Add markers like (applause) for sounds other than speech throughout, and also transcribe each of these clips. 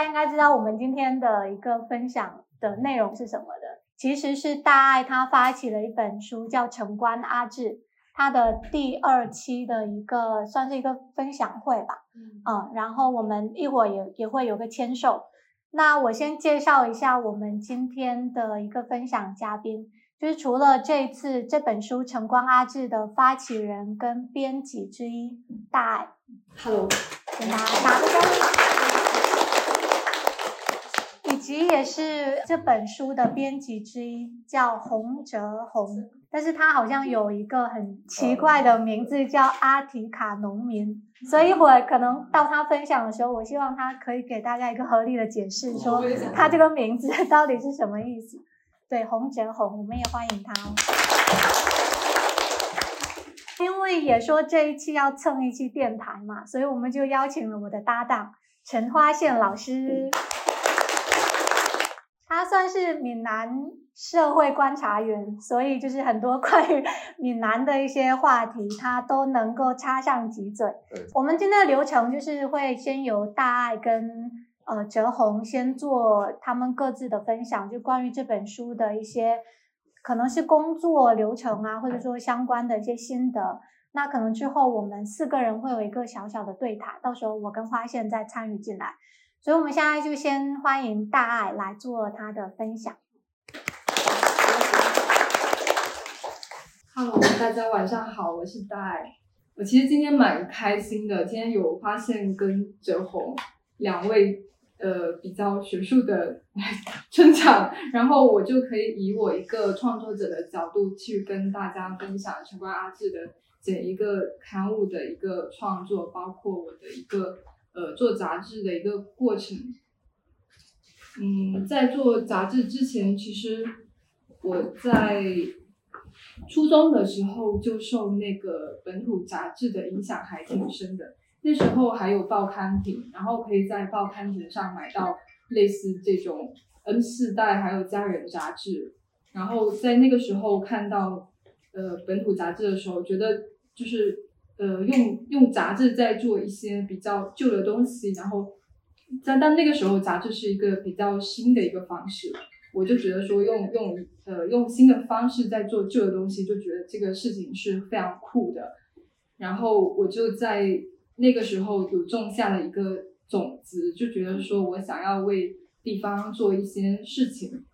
家应该知道我们今天的一个分享的内容是什么的，其实是大爱他发起了一本书，叫《城关阿志》，他的第二期的一个算是一个分享会吧，嗯，然后我们一会儿也也会有个签售。那我先介绍一下我们今天的一个分享嘉宾，就是除了这次这本书《晨光阿志》的发起人跟编辑之一大爱，Hello，跟大家打个招呼，也是这本书的编辑之一，叫洪哲宏。但是他好像有一个很奇怪的名字，叫阿提卡农民。所以一会儿可能到他分享的时候，我希望他可以给大家一个合理的解释，说他这个名字到底是什么意思。对，洪哲宏，我们也欢迎他哦。因为也说这一期要蹭一期电台嘛，所以我们就邀请了我的搭档陈花线老师。他算是闽南社会观察员，所以就是很多 (laughs) 关于闽南的一些话题，他都能够插上几嘴。我们今天的流程就是会先由大爱跟呃哲宏先做他们各自的分享，就关于这本书的一些可能是工作流程啊，或者说相关的一些心得。那可能之后我们四个人会有一个小小的对谈，到时候我跟花线再参与进来。所以，我们现在就先欢迎大爱来做他的分享。大家晚上好，我是大爱。我其实今天蛮开心的，今天有发现跟哲宏两位呃比较学术的 (laughs) 村长，然后我就可以以我一个创作者的角度去跟大家分享《城关阿志》的整一个刊物的一个创作，包括我的一个。呃，做杂志的一个过程。嗯，在做杂志之前，其实我在初中的时候就受那个本土杂志的影响还挺深的。那时候还有报刊亭，然后可以在报刊亭上买到类似这种 N 四代还有家人杂志。然后在那个时候看到呃本土杂志的时候，觉得就是。呃，用用杂志在做一些比较旧的东西，然后在但那个时候杂志是一个比较新的一个方式，我就觉得说用用呃用新的方式在做旧的东西，就觉得这个事情是非常酷的。然后我就在那个时候有种下了一个种子，就觉得说我想要为地方做一些事情，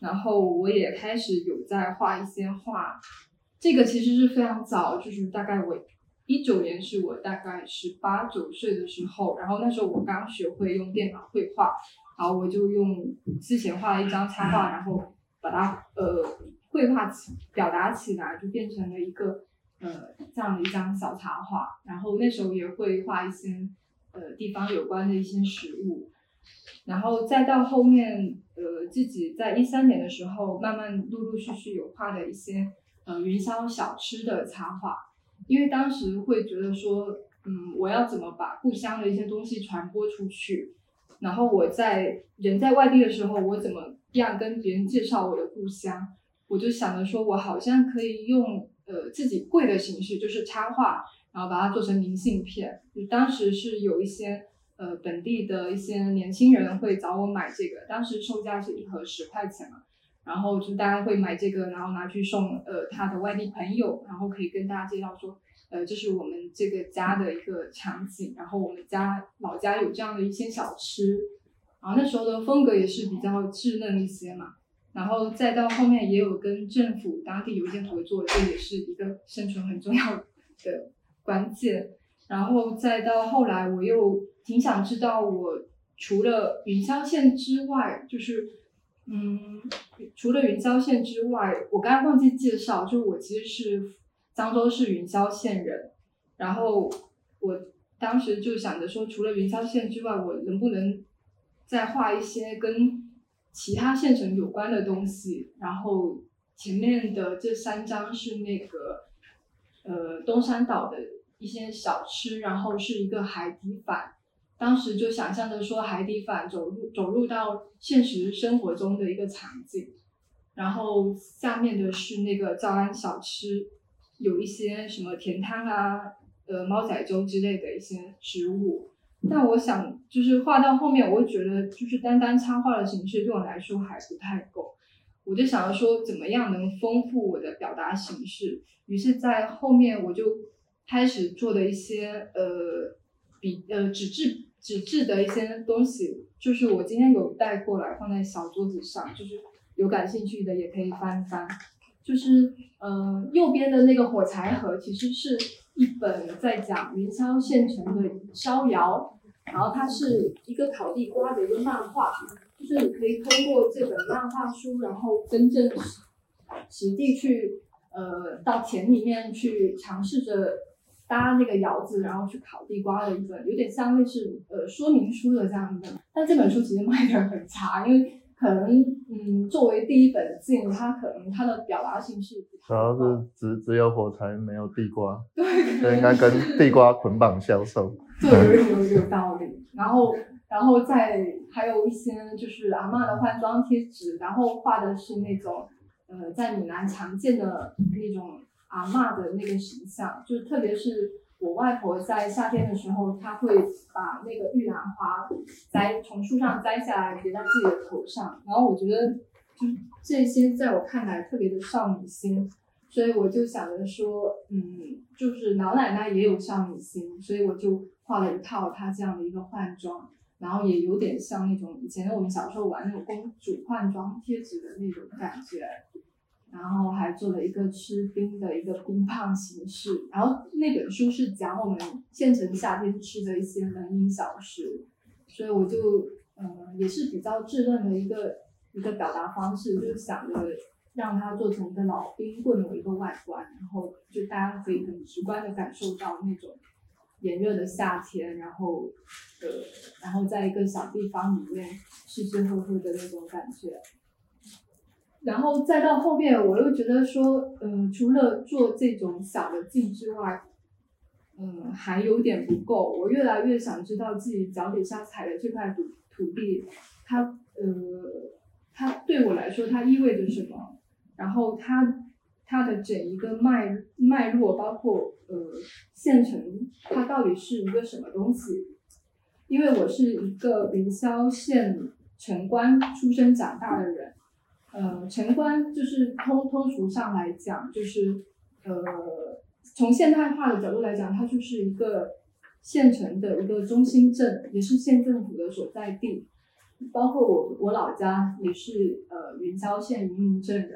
然后我也开始有在画一些画。这个其实是非常早，就是大概我。一九年是我大概十八九岁的时候，然后那时候我刚学会用电脑绘画，然后我就用之前画了一张插画，然后把它呃绘画起表达起来，就变成了一个呃这样的一张小插画。然后那时候也会画一些呃地方有关的一些食物，然后再到后面呃自己在一三年的时候，慢慢陆陆续续有画的一些呃云霄小吃的插画。因为当时会觉得说，嗯，我要怎么把故乡的一些东西传播出去？然后我在人在外地的时候，我怎么样跟别人介绍我的故乡？我就想着说，我好像可以用呃自己绘的形式，就是插画，然后把它做成明信片。就当时是有一些呃本地的一些年轻人会找我买这个，当时售价是一盒十块钱嘛。然后就大家会买这个，然后拿去送呃他的外地朋友，然后可以跟大家介绍说，呃这是我们这个家的一个场景，然后我们家老家有这样的一些小吃，然后那时候的风格也是比较稚嫩一些嘛，然后再到后面也有跟政府当地有一些合作，这也是一个生存很重要的关键，然后再到后来我又挺想知道，我除了云霄县之外，就是。嗯，除了云霄县之外，我刚才忘记介绍，就我其实是漳州市云霄县人。然后我当时就想着说，除了云霄县之外，我能不能再画一些跟其他县城有关的东西？然后前面的这三张是那个呃东山岛的一些小吃，然后是一个海底反。当时就想象着说海底反走入走入到现实生活中的一个场景，然后下面的是那个诏安小吃，有一些什么甜汤啊、呃猫仔粥之类的一些食物，但我想，就是画到后面，我觉得，就是单单插画的形式对我来说还不太够。我就想要说，怎么样能丰富我的表达形式？于是，在后面我就开始做的一些呃笔呃纸质纸质的一些东西，就是我今天有带过来放在小桌子上，就是有感兴趣的也可以翻翻。就是呃右边的那个火柴盒，其实是一本在讲云霄县城的逍遥，然后它是一个烤地瓜的一个漫画。就是你可以通过这本漫画书，然后真正实地去，呃，到田里面去尝试着搭那个窑子，然后去烤地瓜的一本，有点像类似呃说明书的这样的。但这本书其实卖的很差，因为可能嗯，作为第一本进，它可能它的表达性是主要是只只有火柴没有地瓜，对，应该跟地瓜捆绑销售，对，有有有道理。然后。然后再还有一些就是阿嬷的换装贴纸，然后画的是那种呃在闽南常见的那种阿嬷的那个形象，就特别是我外婆在夏天的时候，她会把那个玉兰花摘从树上摘下来别在自己的头上，然后我觉得就是这些在我看来特别的少女心，所以我就想着说，嗯，就是老奶奶也有少女心，所以我就画了一套她这样的一个换装。然后也有点像那种以前我们小时候玩那种公主换装贴纸的那种感觉，然后还做了一个吃冰的一个冰棒形式，然后那本书是讲我们县城夏天吃的一些冷饮小食，所以我就呃也是比较稚嫩的一个一个表达方式，就是想着让它做成一个老冰棍的一个外观，然后就大家可以很直观的感受到那种。炎热的夏天，然后，呃，然后在一个小地方里面湿湿乎乎的那种感觉，然后再到后面，我又觉得说，呃，除了做这种小的镜之外，嗯，还有点不够。我越来越想知道自己脚底下踩的这块土土地，它，呃，它对我来说它意味着什么？然后它。它的整一个脉脉络，包括呃县城，它到底是一个什么东西？因为我是一个云霄县城关出生长大的人，呃，城关就是通通俗上来讲，就是呃从现代化的角度来讲，它就是一个县城的一个中心镇，也是县政府的所在地。包括我我老家也是呃云霄县云林镇人。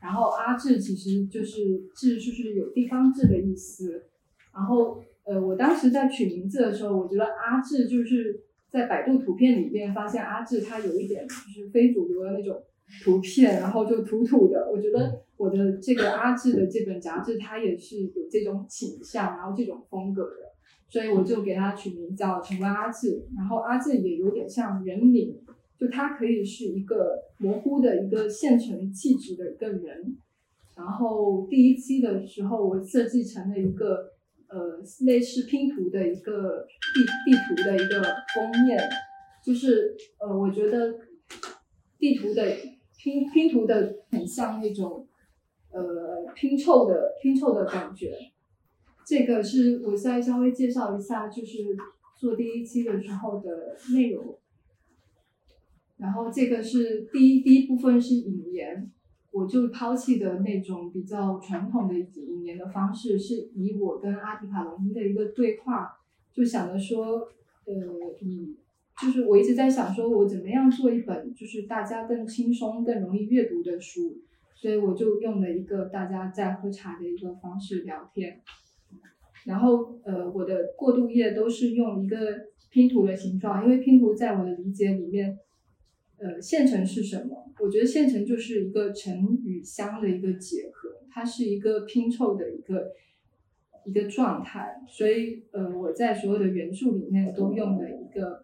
然后阿志其实就是志，就是有地方志的意思。然后呃，我当时在取名字的时候，我觉得阿志就是在百度图片里面发现阿志他有一点就是非主流的那种图片，然后就土土的。我觉得我的这个阿志的这本杂志，它也是有这种倾向，然后这种风格的，所以我就给它取名叫城关阿志。然后阿志也有点像人名。就它可以是一个模糊的一个现成气质的一个人，然后第一期的时候我设计成了一个呃类似拼图的一个地地图的一个封面，就是呃我觉得地图的拼拼图的很像那种呃拼凑的拼凑的感觉，这个是我再稍微介绍一下，就是做第一期的时候的内容。然后这个是第一第一部分是引言，我就抛弃的那种比较传统的引言的方式，是以我跟阿提卡隆伊的一个对话，就想着说，呃，以就是我一直在想说，我怎么样做一本就是大家更轻松、更容易阅读的书，所以我就用了一个大家在喝茶的一个方式聊天，然后呃，我的过渡页都是用一个拼图的形状，因为拼图在我的理解里面。呃，线程是什么？我觉得线程就是一个城与乡的一个结合，它是一个拼凑的一个一个状态。所以，呃，我在所有的元素里面都用了一个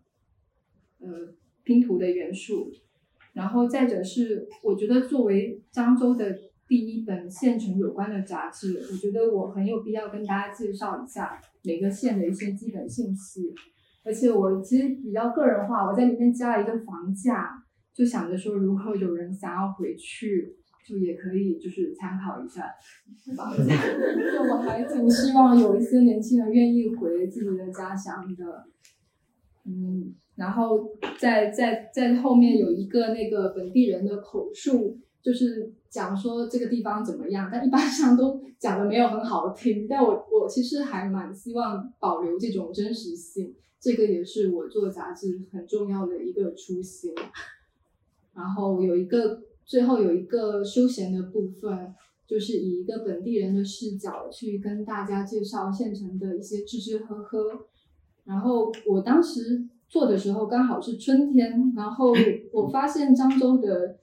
呃拼图的元素。然后再者是，我觉得作为漳州的第一本县城有关的杂志，我觉得我很有必要跟大家介绍一下每个县的一些基本信息。而且我其实比较个人化，我在里面加了一个房价，就想着说，如果有人想要回去，就也可以就是参考一下房价。(laughs) 就我还挺希望有一些年轻人愿意回自己的家乡的。嗯，然后在在在后面有一个那个本地人的口述，就是讲说这个地方怎么样，但一般上都讲的没有很好听。但我我其实还蛮希望保留这种真实性，这个也是我做杂志很重要的一个初心。然后有一个最后有一个休闲的部分。就是以一个本地人的视角去跟大家介绍县城的一些吃吃喝喝，然后我当时做的时候刚好是春天，然后 (laughs) 我发现漳州的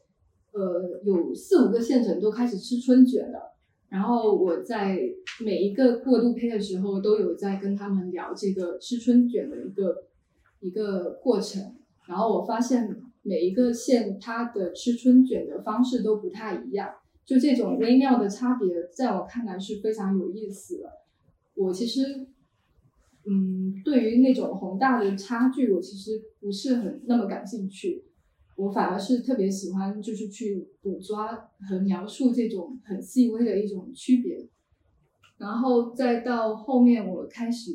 呃有四五个县城都开始吃春卷了，然后我在每一个过渡胚的时候都有在跟他们聊这个吃春卷的一个一个过程，然后我发现每一个县它的吃春卷的方式都不太一样。就这种微妙的差别，在我看来是非常有意思的。我其实，嗯，对于那种宏大的差距，我其实不是很那么感兴趣。我反而是特别喜欢，就是去捕捉和描述这种很细微的一种区别。然后再到后面，我开始，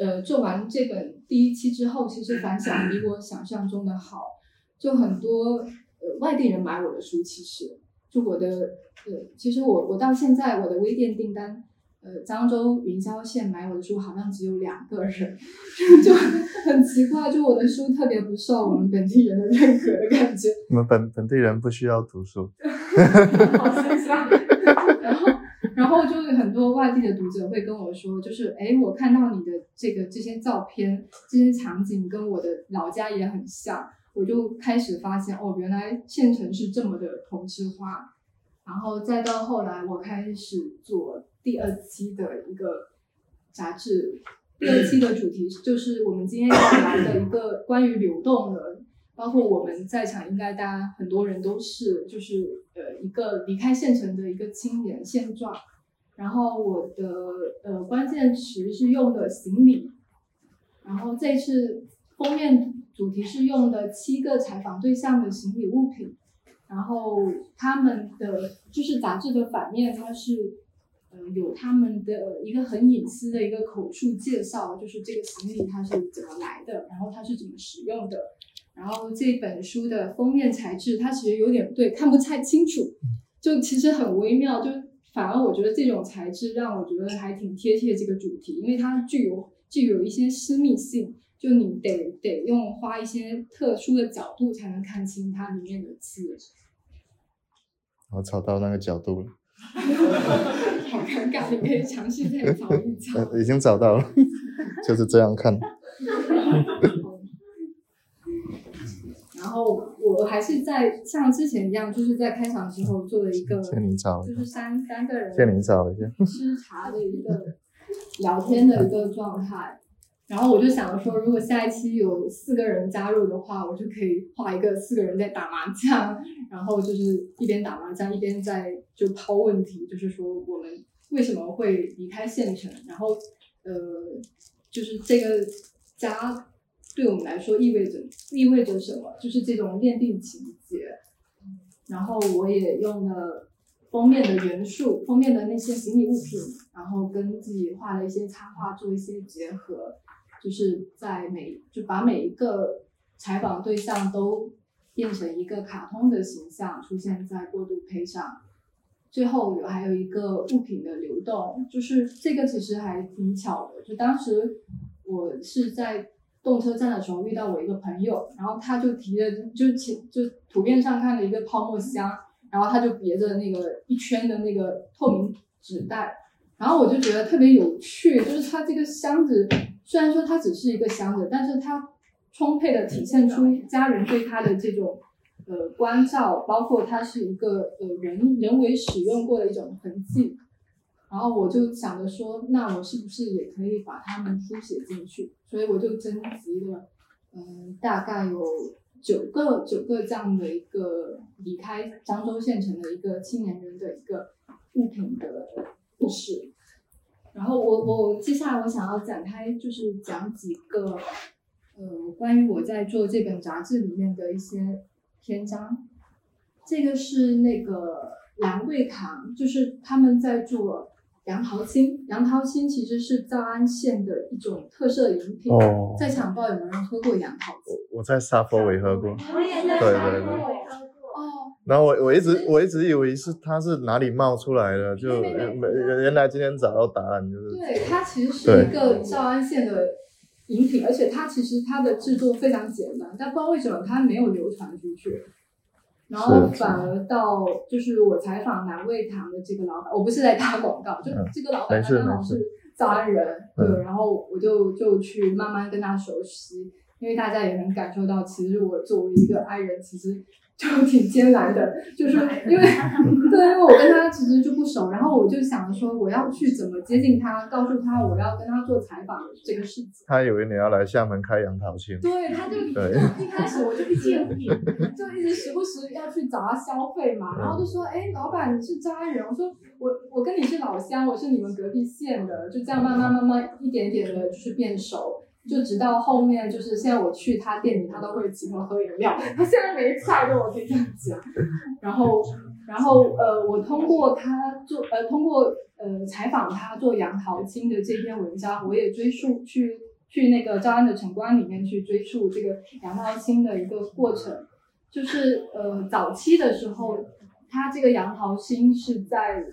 呃，做完这本第一期之后，其实反响比我想象中的好。就很多呃外地人买我的书，其实。就我的，呃，其实我我到现在我的微店订单，呃，漳州云霄县买我的书好像只有两个人，(laughs) 就很奇怪，就我的书特别不受我们本地人的认可的感觉。我们本本地人不需要读书。(laughs) 好心酸。然后，然后就很多外地的读者会跟我说，就是哎，我看到你的这个这些照片，这些场景跟我的老家也很像。我就开始发现哦，原来县城是这么的同质化，然后再到后来，我开始做第二期的一个杂志，第二期的主题就是我们今天要来的一个关于流动的，包括我们在场应该大家很多人都是，就是呃一个离开县城的一个青年现状，然后我的呃关键词是用的行李，然后这次封面。主题是用的七个采访对象的行李物品，然后他们的就是杂志的反面，它是呃有他们的一个很隐私的一个口述介绍，就是这个行李它是怎么来的，然后它是怎么使用的。然后这本书的封面材质，它其实有点对看不太清楚，就其实很微妙，就反而我觉得这种材质让我觉得还挺贴切这个主题，因为它具有具有一些私密性。就你得得用花一些特殊的角度才能看清它里面的字。我找到那个角度了。(laughs) 好尴尬，你可以尝试再找一 (laughs) 找。已经找到了，就是这样看。(laughs) 然后我还是在像之前一样，就是在开场之后做了一个，就是三三个人，借你找一下，吃茶的一个聊天的一个状态。然后我就想说，如果下一期有四个人加入的话，我就可以画一个四个人在打麻将，然后就是一边打麻将一边在就抛问题，就是说我们为什么会离开县城，然后呃，就是这个家对我们来说意味着意味着什么，就是这种恋定情节。然后我也用了封面的元素，封面的那些行李物品，然后跟自己画的一些插画做一些结合。就是在每就把每一个采访对象都变成一个卡通的形象出现在过渡胚上，最后有还有一个物品的流动，就是这个其实还挺巧的。就当时我是在动车站的时候遇到我一个朋友，然后他就提着就请就图片上看的一个泡沫箱，然后他就别着那个一圈的那个透明纸袋，然后我就觉得特别有趣，就是他这个箱子。虽然说它只是一个箱子，但是它充沛的体现出家人对它的这种呃关照，包括它是一个呃人人为使用过的一种痕迹。然后我就想着说，那我是不是也可以把它们书写进去？所以我就征集了嗯大概有九个九个这样的一个离开漳州县城的一个青年人的一个物品的故事。然后我我接下来我想要展开就是讲几个，呃，关于我在做这本杂志里面的一些篇章。这个是那个兰桂堂，就是他们在做杨桃青。杨桃青其实是诏安县的一种特色饮品。哦，在场不知道有没有人喝过杨桃青？我在沙坡尾喝过，我也在沙坡尾喝过。哦，然后我我一直我一直以为是它是哪里冒出来的，就原原来今天找到答案就是。对，它其实是一个诏安县的饮品，而且它其实它的制作非常简单，但不知道为什么它没有流传出去。然后反而到就是我采访南味堂的这个老板，我不是在打广告，就嗯。这个老板他刚好是诏安人，嗯。对，然后我就就去慢慢跟他熟悉，因为大家也能感受到，其实我作为一个爱人，其实就挺艰难的，(laughs) 就是因为 (laughs) 对，因为我跟他其实就不熟，然后我就想说我要去怎么接近他，告诉他我要跟他做采访这个事情。他以为你要来厦门开杨桃青，对，他就一开始我就一直 (laughs) 就一直时不时要去找他消费嘛，然后就说，哎，老板你是诏安人，我说我我跟你是老乡，我是你们隔壁县的，就这样慢慢慢慢一点点的就是变熟，就直到后面就是现在我去他店里，他都会请我喝饮料，(laughs) 他现在没菜的我可以这样讲，然后然后呃，我通过他做呃通过呃采访他做杨桃青的这篇文章，我也追溯去。去那个招安的城关里面去追溯这个杨桃青的一个过程，就是呃早期的时候，他这个杨桃青是在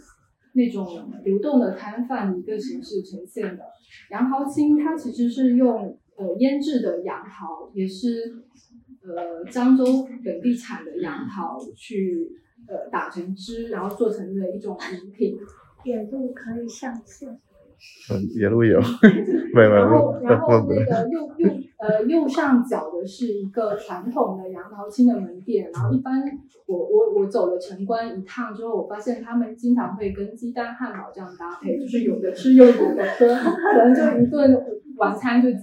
那种流动的摊贩一个形式呈现的。杨毫青它其实是用呃腌制的杨毫，也是呃漳州本地产的杨毫去呃打成汁，然后做成的一种饮品。点度可以上线。嗯，也路 (laughs) 有，没有没有然后，然后那个右右呃右上角的是一个传统的杨桃青的门店，然后一般我我我走了城关一趟之后，我发现他们经常会跟鸡蛋汉堡这样搭配，就是有的吃又有的喝，可能就一顿晚餐就就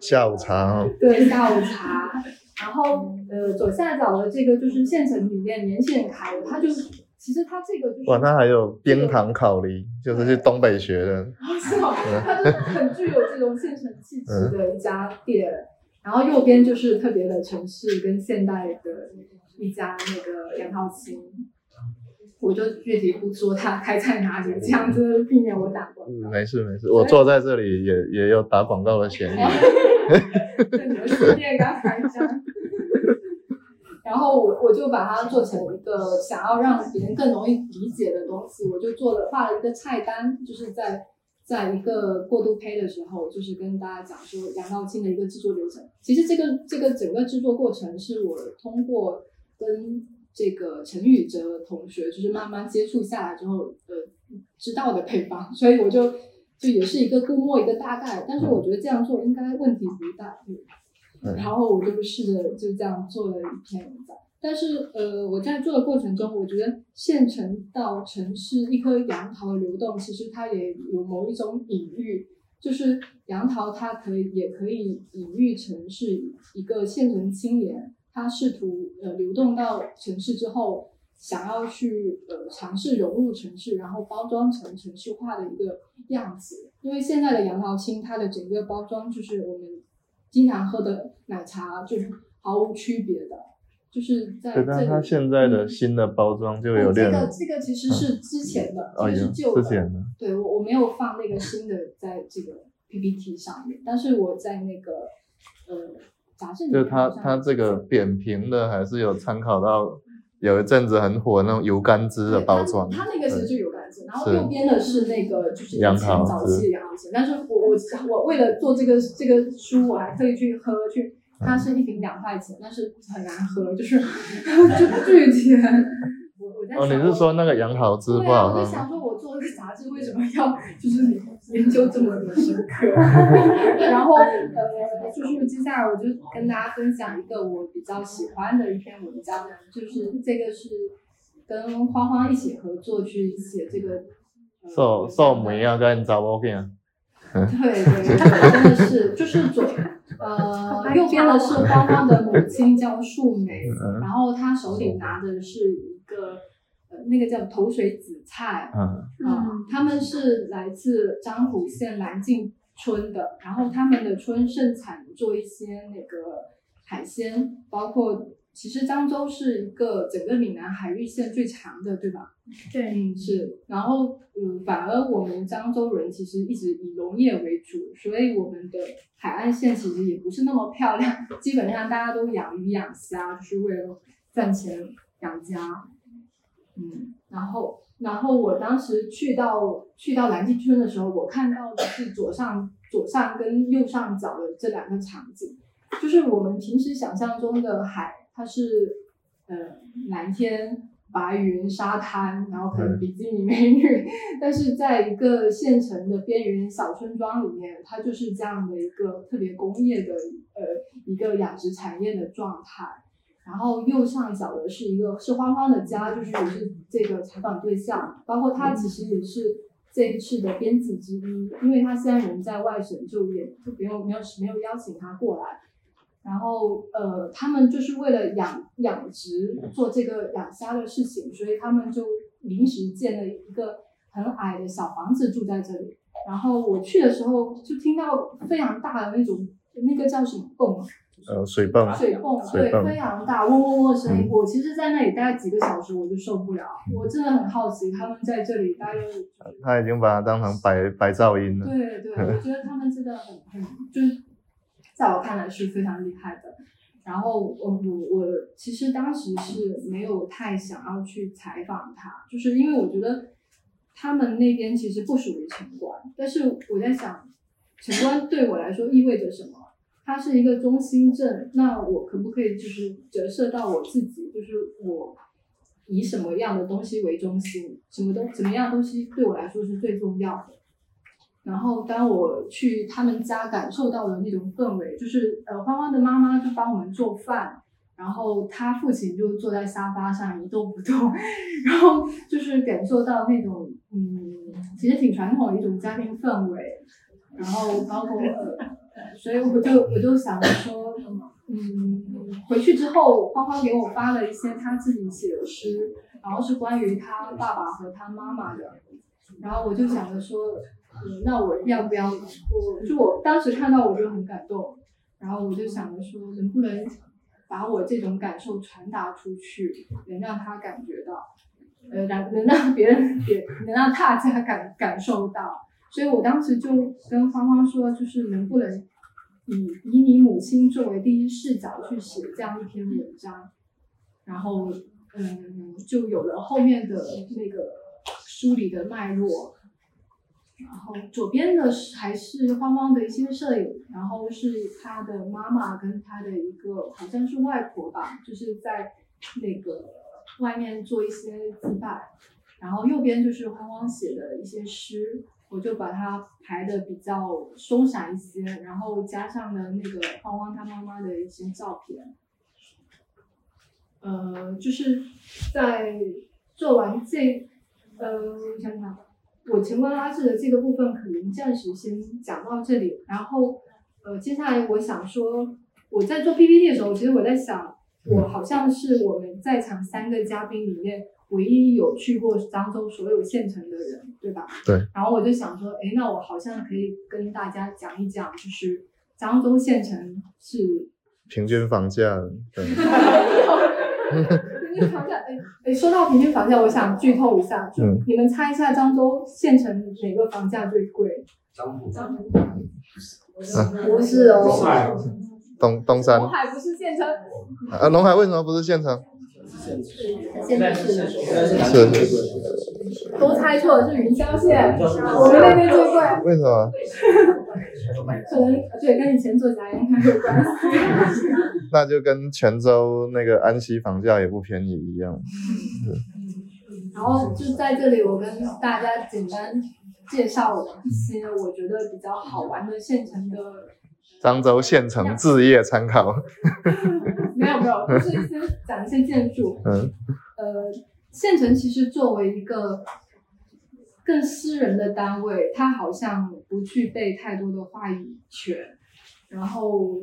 下午茶哦，对下午茶。然后呃左下角的这个就是县城里面年轻人开的，他就是其实它这个就是哇，它还有冰糖烤梨，就是去东北学的，是吗？它就是很具有这种县城气质的一家店。然后右边就是特别的城市跟现代的一家那个杨桃青，我就具体不说它开在哪里，这样子避免我打广告。没事没事，我坐在这里也也有打广告的嫌疑。对，(laughs) 你们书店刚开张。然后我我就把它做成一个想要让别人更容易理解的东西，我就做了画了一个菜单，就是在在一个过渡胚的时候，就是跟大家讲说杨道青的一个制作流程。其实这个这个整个制作过程是我通过跟这个陈宇哲同学，就是慢慢接触下来之后，呃，知道的配方，所以我就就也是一个估摸一个大概，但是我觉得这样做应该问题不大。然后我就试着就这样做了一篇文章，但是呃，我在做的过程中，我觉得县城到城市一颗杨桃的流动，其实它也有某一种隐喻，就是杨桃它可以也可以隐喻成是一个县城青年，他试图呃流动到城市之后，想要去呃尝试融入城市，然后包装成城市化的一个样子。因为现在的杨桃青，它的整个包装就是我们经常喝的奶茶，就是毫无区别的，就是在对，这里。但它现在的新的包装就有点哦这个这个其实是之前的，哦，这个是旧的。之前的，对我我没有放那个新的在这个 PPT 上面，但是我在那个呃杂志里就是它它这个扁平的还是有参考到有一阵子很火那种油甘汁的包装，它它那个其实就油甘汁，然后右边的是那个就是以杨前桃汁早期的杨但是我我我为了做这个这个书，我还特意去喝去，它是一瓶两块钱，但是很难喝，就是 (laughs) 就巨甜。我我在哦，想你是说那个杨桃好喝吗？我就想说，我做这个杂志为什么要就是研究这么的深刻？(laughs) 然后呃，就是接下来我就跟大家分享一个我比较喜欢的一篇文章，就是这个是跟花花一起合作去写这个。呃瘦瘦梅啊，跟查某囝，对对，真的是，就是左呃右边的是花花 (laughs) 的母亲叫树梅，嗯然后她手里拿的是一个呃那个叫头水紫菜，嗯。啊，他们是来自漳浦县蓝径村的，然后他们的村盛产做一些那个海鲜，包括其实漳州是一个整个闽南海域线最长的，对吧？对，嗯，是。然后，嗯，反而我们漳州人其实一直以农业为主，所以我们的海岸线其实也不是那么漂亮。基本上大家都养鱼养虾，就是为了赚钱养家。嗯，然后，然后我当时去到去到蓝记村的时候，我看到的是左上左上跟右上角的这两个场景，就是我们平时想象中的海。它是呃蓝天白云沙滩，然后可能比基尼美女，但是在一个县城的边缘小村庄里面，它就是这样的一个特别工业的呃一个养殖产业的状态。然后右上角的是一个是欢欢的家，就是也是这个采访对象，包括他其实也是这一次的编辑之一，因为他现在人在外省就业，就没有没有没有邀请他过来。然后，呃，他们就是为了养养殖做这个养虾的事情，所以他们就临时建了一个很矮的小房子住在这里。然后我去的时候就听到非常大的那种那个叫什么泵？呃，水泵。水泵，对，非常大，嗡嗡嗡的声音。我其实，在那里待几个小时，我就受不了。我真的很好奇，他们在这里待了。他已经把它当成白白噪音了。对对，我觉得他们真的很很就是。在我看来是非常厉害的，然后我我我其实当时是没有太想要去采访他，就是因为我觉得他们那边其实不属于城关，但是我在想，城关对我来说意味着什么？它是一个中心镇，那我可不可以就是折射到我自己，就是我以什么样的东西为中心，什么东怎么样东西对我来说是最重要的？然后当我去他们家感受到的那种氛围，就是呃，欢欢的妈妈就帮我们做饭，然后他父亲就坐在沙发上一动不动，(laughs) 然后就是感受到那种嗯，其实挺传统的一种家庭氛围。然后包括呃，所以我就我就想着说，嗯，回去之后，欢欢给我发了一些他自己写的诗，然后是关于他爸爸和他妈妈的，然后我就想着说。嗯，那我要不要？我就我当时看到我就很感动，然后我就想着说，能不能把我这种感受传达出去，能让他感觉到，呃，让能让别人也能让大家感感受到。所以我当时就跟芳芳说，就是能不能以以你母亲作为第一视角去写这样一篇文章，然后嗯，就有了后面的那个梳理的脉络。然后左边的是还是芳芳的一些摄影，然后是他的妈妈跟他的一个好像是外婆吧，就是在那个外面做一些祭拜，然后右边就是芳芳写的一些诗，我就把它排的比较松散一些，然后加上了那个芳芳她妈妈的一些照片，呃，就是在做完这，呃，我想想。我乾坤拉制的这个部分可能暂时先讲到这里，然后呃，接下来我想说，我在做 PPT 的时候，其实我在想，我好像是我们在场三个嘉宾里面唯一有去过漳州所有县城的人，对吧？对。然后我就想说，哎，那我好像可以跟大家讲一讲，就是漳州县城是平均房价。(laughs) 平均房价，哎哎，说到平均房价，我想剧透一下，就你们猜一下漳州县城哪个房价最贵？漳浦，漳浦，不是哦，东东山。龙海不是县城。啊，龙海为什么不是县城？县城是是是。都猜错了，是云霄县，我们那边最贵。为什么？可能对，跟以前做假烟有关系。那就跟泉州那个安溪房价也不便宜一样。然后就在这里，我跟大家简单介绍一些我觉得比较好玩的县城的。漳州县城置业参考。没有没有，(laughs) 就是一些讲一些建筑。嗯。呃，县城其实作为一个。更私人的单位，它好像不具备太多的话语权。然后，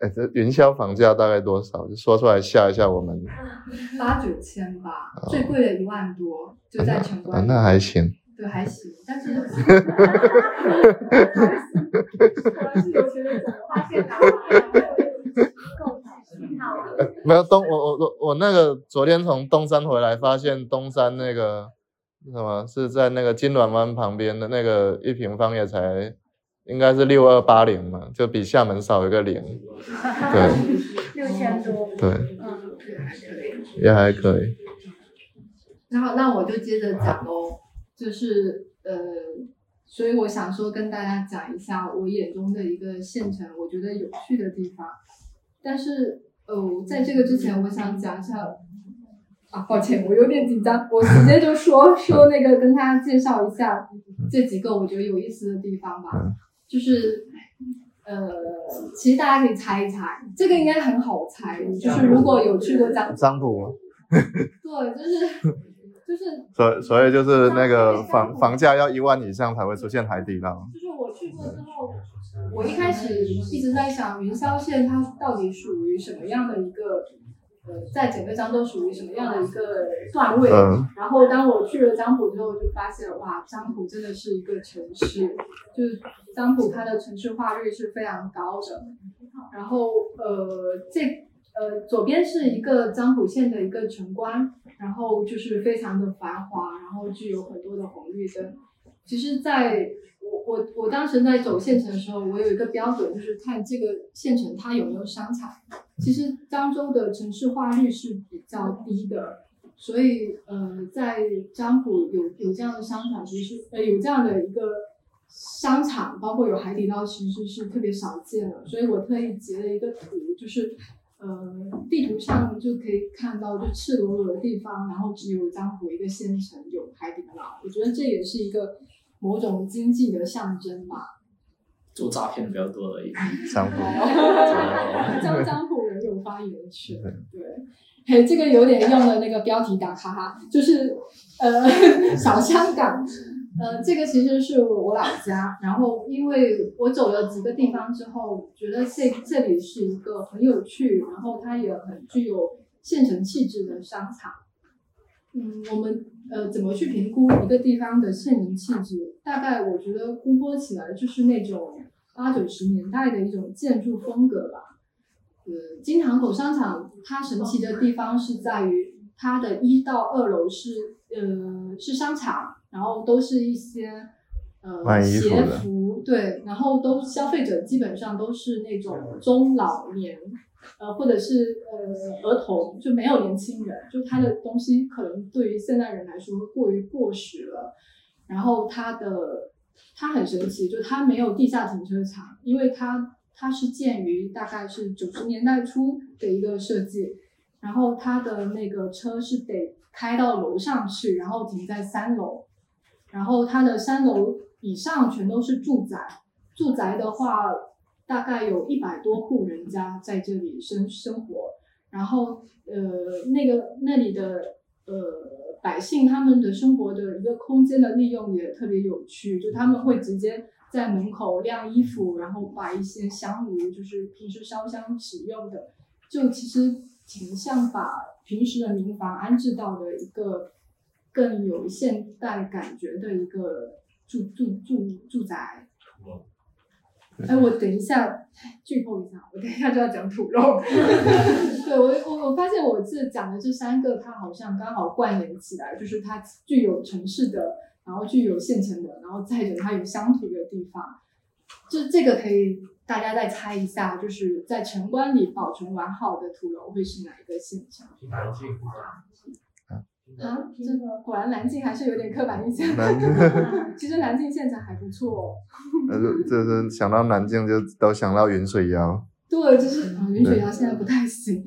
哎，这云霄房价大概多少？就说出来吓一吓我们。(laughs) 八九千吧，最贵的一万多，就在城关。那还行。对，还行，但是。(laughs) 哈哈哈哈哈！是有钱人发现，够好。没有东，我我我我那个昨天从东山回来，发现东山那个什么是在那个金銮湾旁边的那个一平方也才应该是六二八零嘛，就比厦门少一个零，对，六千多，对，嗯，也还可以。然后那我就接着讲喽，就是呃，所以我想说跟大家讲一下我眼中的一个县城，我觉得有趣的地方。但是呃，在这个之前，我想讲一下啊，抱歉，我有点紧张，我直接就说 (laughs) 说那个跟大家介绍一下这几个我觉得有意思的地方吧。就是呃，其实大家可以猜一猜，这个应该很好猜，就是如果有去过漳漳浦，对，就是。就是，所所以就是那个房房价要一万以上才会出现海底捞。就是我去过之后，我一开始一直在想云霄县它到底属于什么样的一个，呃，在整个漳州属于什么样的一个段位。然后当我去了漳浦之后，就发现哇，漳浦真的是一个城市，就是漳浦它的城市化率是非常高的。然后呃，这。呃，左边是一个漳浦县的一个城关，然后就是非常的繁华，然后具有很多的红绿灯。其实，在我我我当时在走县城的时候，我有一个标准，就是看这个县城它有没有商场。其实漳州的城市化率是比较低的，所以呃，在漳浦有有这样的商场，其实呃有这样的一个商场，包括有海底捞，其实是特别少见的。所以我特意截了一个图，就是。呃，地图上就可以看到，就赤裸裸的地方，然后只有漳浦一个县城有海底捞，我觉得这也是一个某种经济的象征吧。做诈骗比较多而已。漳浦，叫漳浦人有发言权。对，嘿，这个有点用了那个标题党，哈哈，就是呃，(laughs) 小香港。呃，这个其实是我老家，然后因为我走了几个地方之后，觉得这这里是一个很有趣，然后它也很具有县城气质的商场。嗯，我们呃怎么去评估一个地方的县城气质？大概我觉得估摸起来就是那种八九十年代的一种建筑风格吧。呃，金堂口商场它神奇的地方是在于它的一到二楼是呃是商场。然后都是一些呃鞋服，对，然后都消费者基本上都是那种中老年，呃，或者是呃儿童，就没有年轻人，就他的东西可能对于现代人来说过于过时了。然后它的它很神奇，就它没有地下停车场，因为它它是建于大概是九十年代初的一个设计，然后它的那个车是得开到楼上去，然后停在三楼。然后它的三楼以上全都是住宅，住宅的话大概有一百多户人家在这里生生活。然后呃那个那里的呃百姓他们的生活的一个空间的利用也特别有趣，就他们会直接在门口晾衣服，然后摆一些香炉，就是平时烧香使用的，就其实挺像把平时的民房安置到的一个。更有现代感觉的一个住住住住宅。哎，我等一下剧透一下，我等一下就要讲土肉。(laughs) 对我我我发现我这讲的这三个，它好像刚好关联起来，就是它具有城市的，然后具有县城的，然后再者它有乡土的地方。这这个可以大家再猜一下，就是在城关里保存完好的土楼会是哪一个县城？啊，这个果然南京还是有点刻板印象。(laughs) 其实南京县城还不错。呃，就是想到南京就都想到云水谣。对，就是啊，云水谣现在不太行。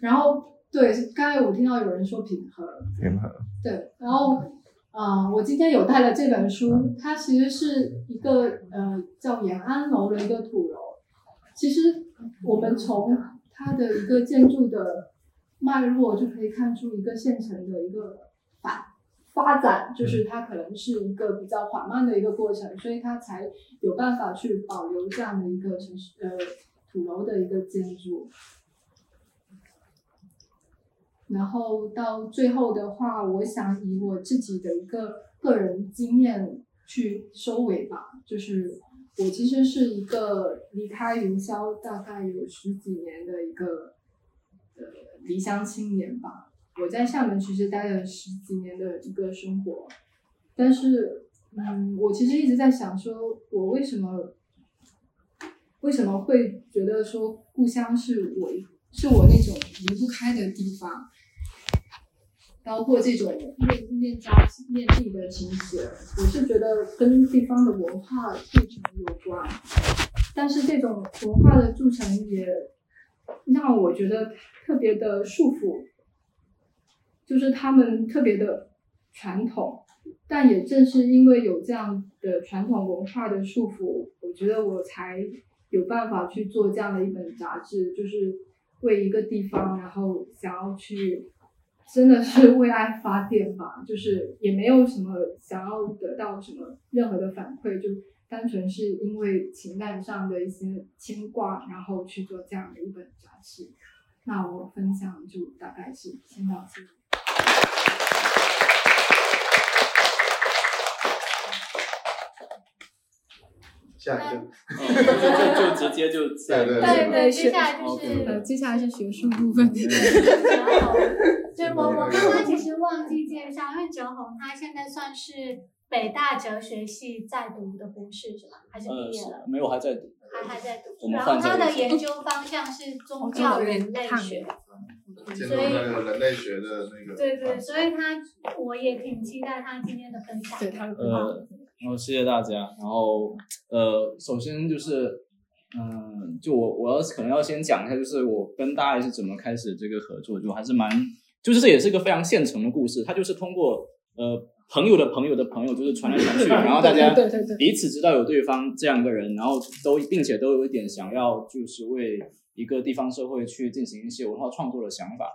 然后对，刚才我听到有人说平和。平和。对，然后啊，我今天有带了这本书，它其实是一个呃叫延安楼的一个土楼。其实我们从它的一个建筑的。脉络就可以看出一个县城的一个发发展，就是它可能是一个比较缓慢的一个过程，所以它才有办法去保留这样的一个城市呃土楼的一个建筑。然后到最后的话，我想以我自己的一个个人经验去收尾吧，就是我其实是一个离开云霄大概有十几年的一个呃。离乡青年吧。我在厦门其实待了十几年的一个生活，但是，嗯，我其实一直在想，说我为什么为什么会觉得说故乡是我是我那种离不开的地方，包括这种恋恋家恋地的情节，我是觉得跟地方的文化铸成有关，但是这种文化的铸成也让我觉得特别的束缚。就是他们特别的传统，但也正是因为有这样的传统文化的束缚，我觉得我才有办法去做这样的一本杂志，就是为一个地方，然后想要去，真的是为爱发电吧，就是也没有什么想要得到什么任何的反馈，就单纯是因为情感上的一些牵挂，然后去做这样的一本杂志。那我分享就大概是先到这里。下一个，就就直接就 (laughs) 对对对对，接下来就是呃，接下来是学术部分。(laughs) 对，我我刚刚其实忘记介绍，因为哲宏他现在算是北大哲学系在读的博士是吧？还是毕业了？没有，还在读。还还在读。然后他的研究方向是宗教人类学。所以人类学的那个。对对，所以他我也挺期待他今天的分享。对他呃。然后谢谢大家。然后呃，首先就是，嗯，就我我要可能要先讲一下，就是我跟大爱是怎么开始这个合作，就还是蛮，就是这也是一个非常现成的故事。他就是通过呃朋友的朋友的朋友，就是传来传去，(laughs) 然后大家彼此知道有对方这样一个人，然后都并且都有一点想要就是为一个地方社会去进行一些文化创作的想法。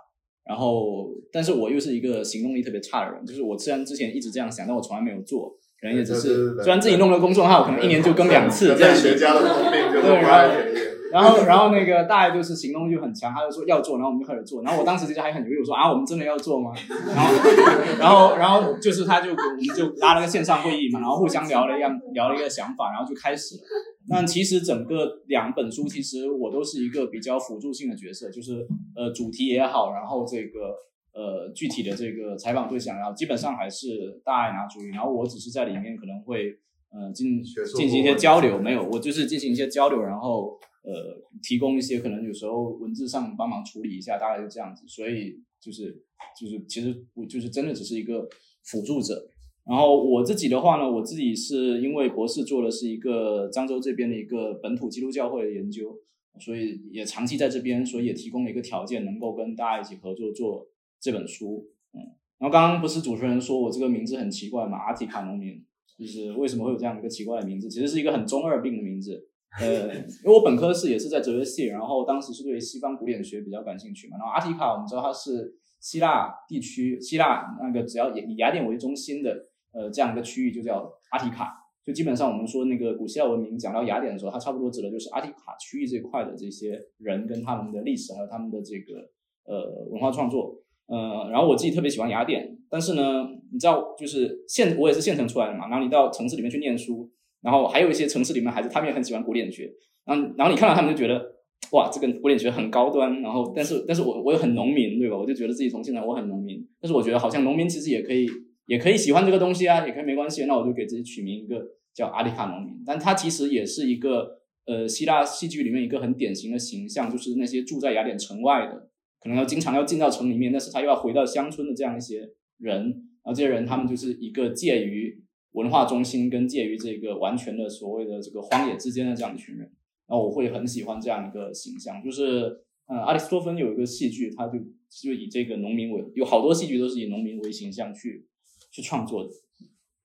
然后，但是我又是一个行动力特别差的人，就是我虽然之前一直这样想，但我从来没有做。可能也只是，虽然自己弄了公众号，可能一年就更两次这样子。对，然后，然后，(laughs) 然后那个大爷就是行动力就很强，他就说要做，然后我们就开始做。然后我当时其实还很犹豫，我说啊，我们真的要做吗？然后，然后，然后就是他就我们就拉了个线上会议嘛，然后互相聊了一样，聊了一个想法，然后就开始了。那其实整个两本书，其实我都是一个比较辅助性的角色，就是呃主题也好，然后这个。呃，具体的这个采访对象，然后基本上还是大爱拿主意，然后我只是在里面可能会呃进进行一些交流，没有，我就是进行一些交流，然后呃提供一些可能有时候文字上帮忙处理一下，大概就这样子，所以就是就是其实我就是真的只是一个辅助者。然后我自己的话呢，我自己是因为博士做的是一个漳州这边的一个本土基督教会的研究，所以也长期在这边，所以也提供了一个条件，能够跟大家一起合作做。这本书，嗯，然后刚刚不是主持人说我这个名字很奇怪嘛？阿提卡农民，就是为什么会有这样一个奇怪的名字？其实是一个很中二病的名字，呃，因为我本科是也是在哲学系，然后当时是对西方古典学比较感兴趣嘛。然后阿提卡，我们知道它是希腊地区，希腊那个只要以以雅典为中心的，呃，这样一个区域就叫阿提卡。就基本上我们说那个古希腊文明讲到雅典的时候，它差不多指的就是阿提卡区域这块的这些人跟他们的历史，还有他们的这个呃文化创作。呃，然后我自己特别喜欢雅典，但是呢，你知道，就是县我也是县城出来的嘛，然后你到城市里面去念书，然后还有一些城市里面孩子，他们也很喜欢古典学，然后然后你看到他们就觉得，哇，这个古典学很高端，然后但是但是我我又很农民，对吧？我就觉得自己从现在我很农民，但是我觉得好像农民其实也可以也可以喜欢这个东西啊，也可以没关系，那我就给自己取名一个叫阿里卡农民，但他其实也是一个呃希腊戏剧里面一个很典型的形象，就是那些住在雅典城外的。可能要经常要进到城里面，但是他又要回到乡村的这样一些人，然后这些人他们就是一个介于文化中心跟介于这个完全的所谓的这个荒野之间的这样一群人，然后我会很喜欢这样一个形象，就是呃，阿里斯托芬有一个戏剧，他就就以这个农民为，有好多戏剧都是以农民为形象去去创作的，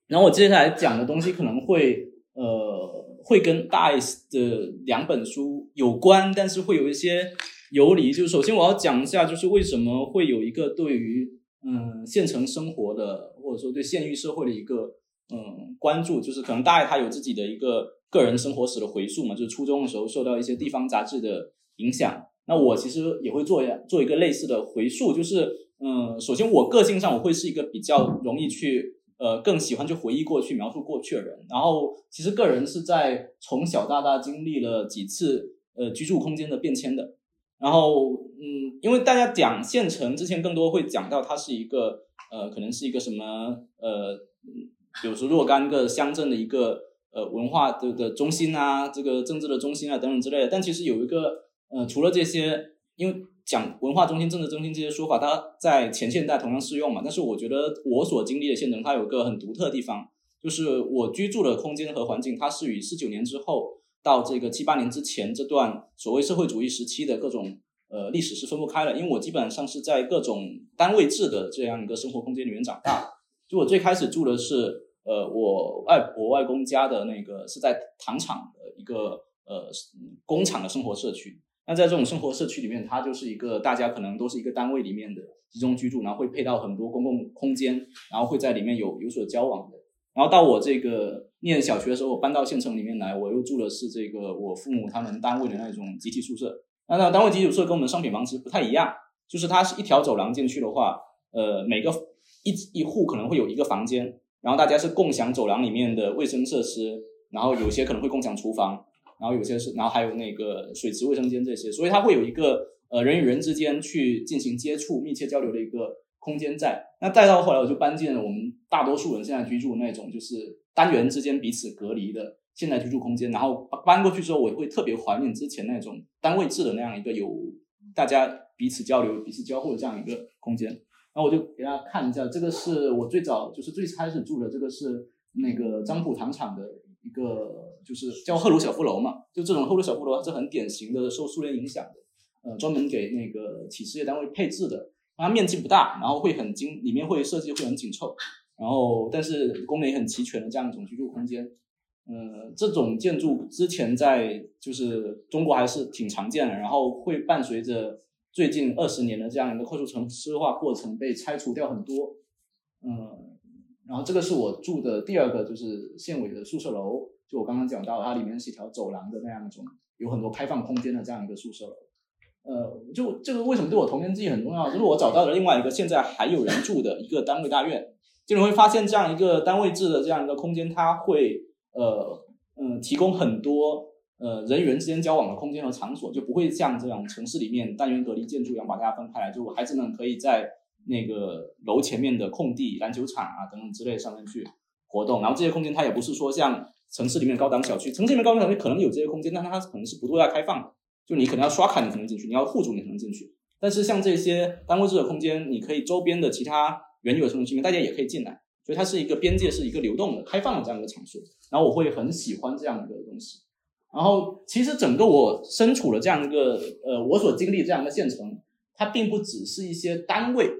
然后我接下来讲的东西可能会呃会跟大 S 的两本书有关，但是会有一些。游离就是，首先我要讲一下，就是为什么会有一个对于嗯县城生活的，或者说对县域社会的一个嗯关注，就是可能大概他有自己的一个个人生活史的回溯嘛，就是初中的时候受到一些地方杂志的影响。那我其实也会做做一个类似的回溯，就是嗯，首先我个性上我会是一个比较容易去呃更喜欢去回忆过去、描述过去的人。然后其实个人是在从小到大经历了几次呃居住空间的变迁的。然后嗯，因为大家讲县城之前更多会讲到它是一个呃，可能是一个什么呃，比如说若干个乡镇的一个呃文化的的中心啊，这个政治的中心啊等等之类的。但其实有一个呃，除了这些，因为讲文化中心、政治中心这些说法，它在前现代同样适用嘛。但是我觉得我所经历的县城，它有个很独特的地方，就是我居住的空间和环境，它是与四九年之后到这个七八年之前这段所谓社会主义时期的各种呃历史是分不开的。因为我基本上是在各种单位制的这样一个生活空间里面长大。就我最开始住的是呃我外婆外公家的那个是在糖厂的一个呃工厂的生活社区。那在这种生活社区里面，它就是一个大家可能都是一个单位里面的集中居住，然后会配到很多公共空间，然后会在里面有有所交往的。然后到我这个念小学的时候，我搬到县城里面来，我又住的是这个我父母他们单位的那种集体宿舍。那那单位集体宿舍跟我们商品房其实不太一样，就是它是一条走廊进去的话，呃，每个一一户可能会有一个房间，然后大家是共享走廊里面的卫生设施，然后有些可能会共享厨房。然后有些是，然后还有那个水池、卫生间这些，所以它会有一个呃人与人之间去进行接触、密切交流的一个空间在。那再到后来，我就搬进了我们大多数人现在居住那种就是单元之间彼此隔离的现代居住空间。然后搬过去之后，我会特别怀念之前那种单位制的那样一个有大家彼此交流、彼此交互的这样一个空间。然后我就给大家看一下，这个是我最早就是最开始住的，这个是那个漳浦糖厂的。一个就是叫赫鲁晓夫楼嘛，就这种赫鲁晓夫楼是很典型的受苏联影响的，呃，专门给那个企事业单位配置的。它面积不大，然后会很精，里面会设计会很紧凑，然后但是功能也很齐全的这样一种居住空间。呃，这种建筑之前在就是中国还是挺常见的，然后会伴随着最近二十年的这样一个快速城市化过程被拆除掉很多。嗯。然后这个是我住的第二个，就是县委的宿舍楼。就我刚刚讲到，它里面是一条走廊的那样一种，有很多开放空间的这样一个宿舍楼。呃，就这个为什么对我童年记忆很重要？就是我找到了另外一个现在还有人住的一个单位大院，就你会发现这样一个单位制的这样一个空间，它会呃嗯提供很多呃人与人之间交往的空间和场所，就不会像这样城市里面单元隔离建筑一样把大家分开来，就孩子们可以在。那个楼前面的空地、篮球场啊等等之类上面去活动，然后这些空间它也不是说像城市里面高档小区，城市里面高档小区可能有这些空间，但它可能是不对外开放的，就你可能要刷卡你才能进去，你要户主你才能进去。但是像这些单位制的空间，你可以周边的其他原有的城市居民大家也可以进来，所以它是一个边界是一个流动的、开放的这样一个场所。然后我会很喜欢这样一个东西。然后其实整个我身处的这样一个呃，我所经历这样的县城，它并不只是一些单位。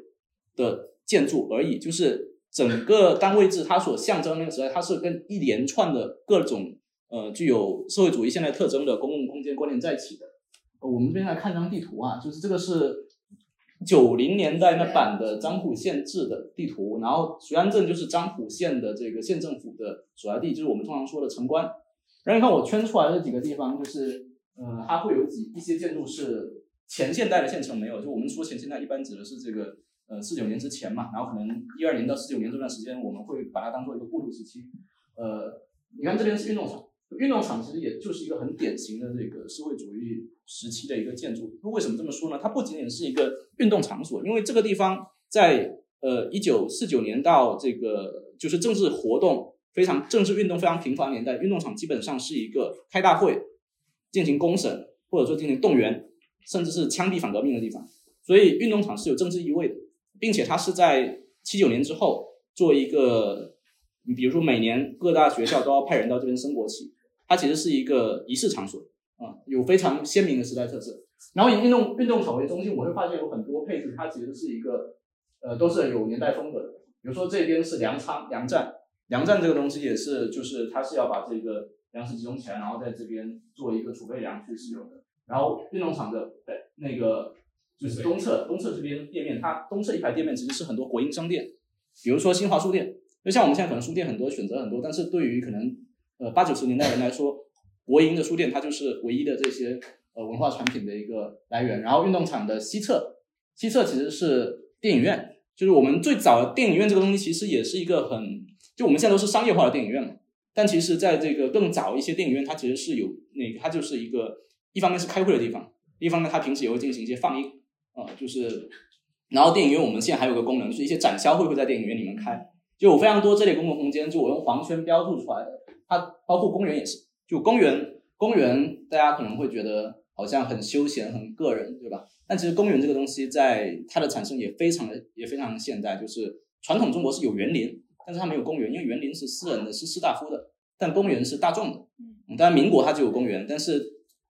的建筑而已，就是整个单位制它所象征那个时代，它是跟一连串的各种呃具有社会主义现代特征的公共空间关联在一起的。我们这边来看张地图啊，就是这个是九零年代那版的漳浦县志的地图，然后随安镇就是漳浦县的这个县政府的所在地，就是我们通常说的城关。然后你看我圈出来的几个地方，就是呃，它会有几一些建筑是前现代的县城没有，就我们说前现代一般指的是这个。呃，四九年之前嘛，然后可能一二年到四九年这段时间，我们会把它当做一个过渡时期。呃，你看这边是运动场，运动场其实也就是一个很典型的这个社会主义时期的一个建筑。为什么这么说呢？它不仅仅是一个运动场所，因为这个地方在呃一九四九年到这个就是政治活动非常、政治运动非常频繁年代，运动场基本上是一个开大会、进行公审或者说进行动员，甚至是枪毙反革命的地方。所以运动场是有政治意味的。并且它是在七九年之后做一个，你比如说每年各大学校都要派人到这边升国旗，它其实是一个仪式场所啊，有非常鲜明的时代特色。然后以运动运动场为中心，我会发现有很多配置，它其实是一个呃都是有年代风格的。比如说这边是粮仓粮站，粮站这个东西也是就是它是要把这个粮食集中起来，然后在这边做一个储备粮去使用的。然后运动场的对那个。就是东侧，东侧这边店面，它东侧一排店面其实是很多国营商店，比如说新华书店。就像我们现在可能书店很多，选择很多，但是对于可能呃八九十年代人来说，国营的书店它就是唯一的这些呃文化产品的一个来源。然后运动场的西侧，西侧其实是电影院，就是我们最早的电影院这个东西其实也是一个很，就我们现在都是商业化的电影院嘛，但其实在这个更早一些电影院，它其实是有那个，它就是一个一方面是开会的地方。一方面它平时也会进行一些放映，啊，就是，然后电影院我们现在还有个功能，就是一些展销会会在电影院里面开，就有非常多这类公共空间，就我用黄圈标注出来的，它包括公园也是，就公园，公园大家可能会觉得好像很休闲、很个人，对吧？但其实公园这个东西在它的产生也非常的也非常的现代，就是传统中国是有园林，但是它没有公园，因为园林是私人的，是士大夫的。但公园是大众的，嗯，当然民国它就有公园，但是，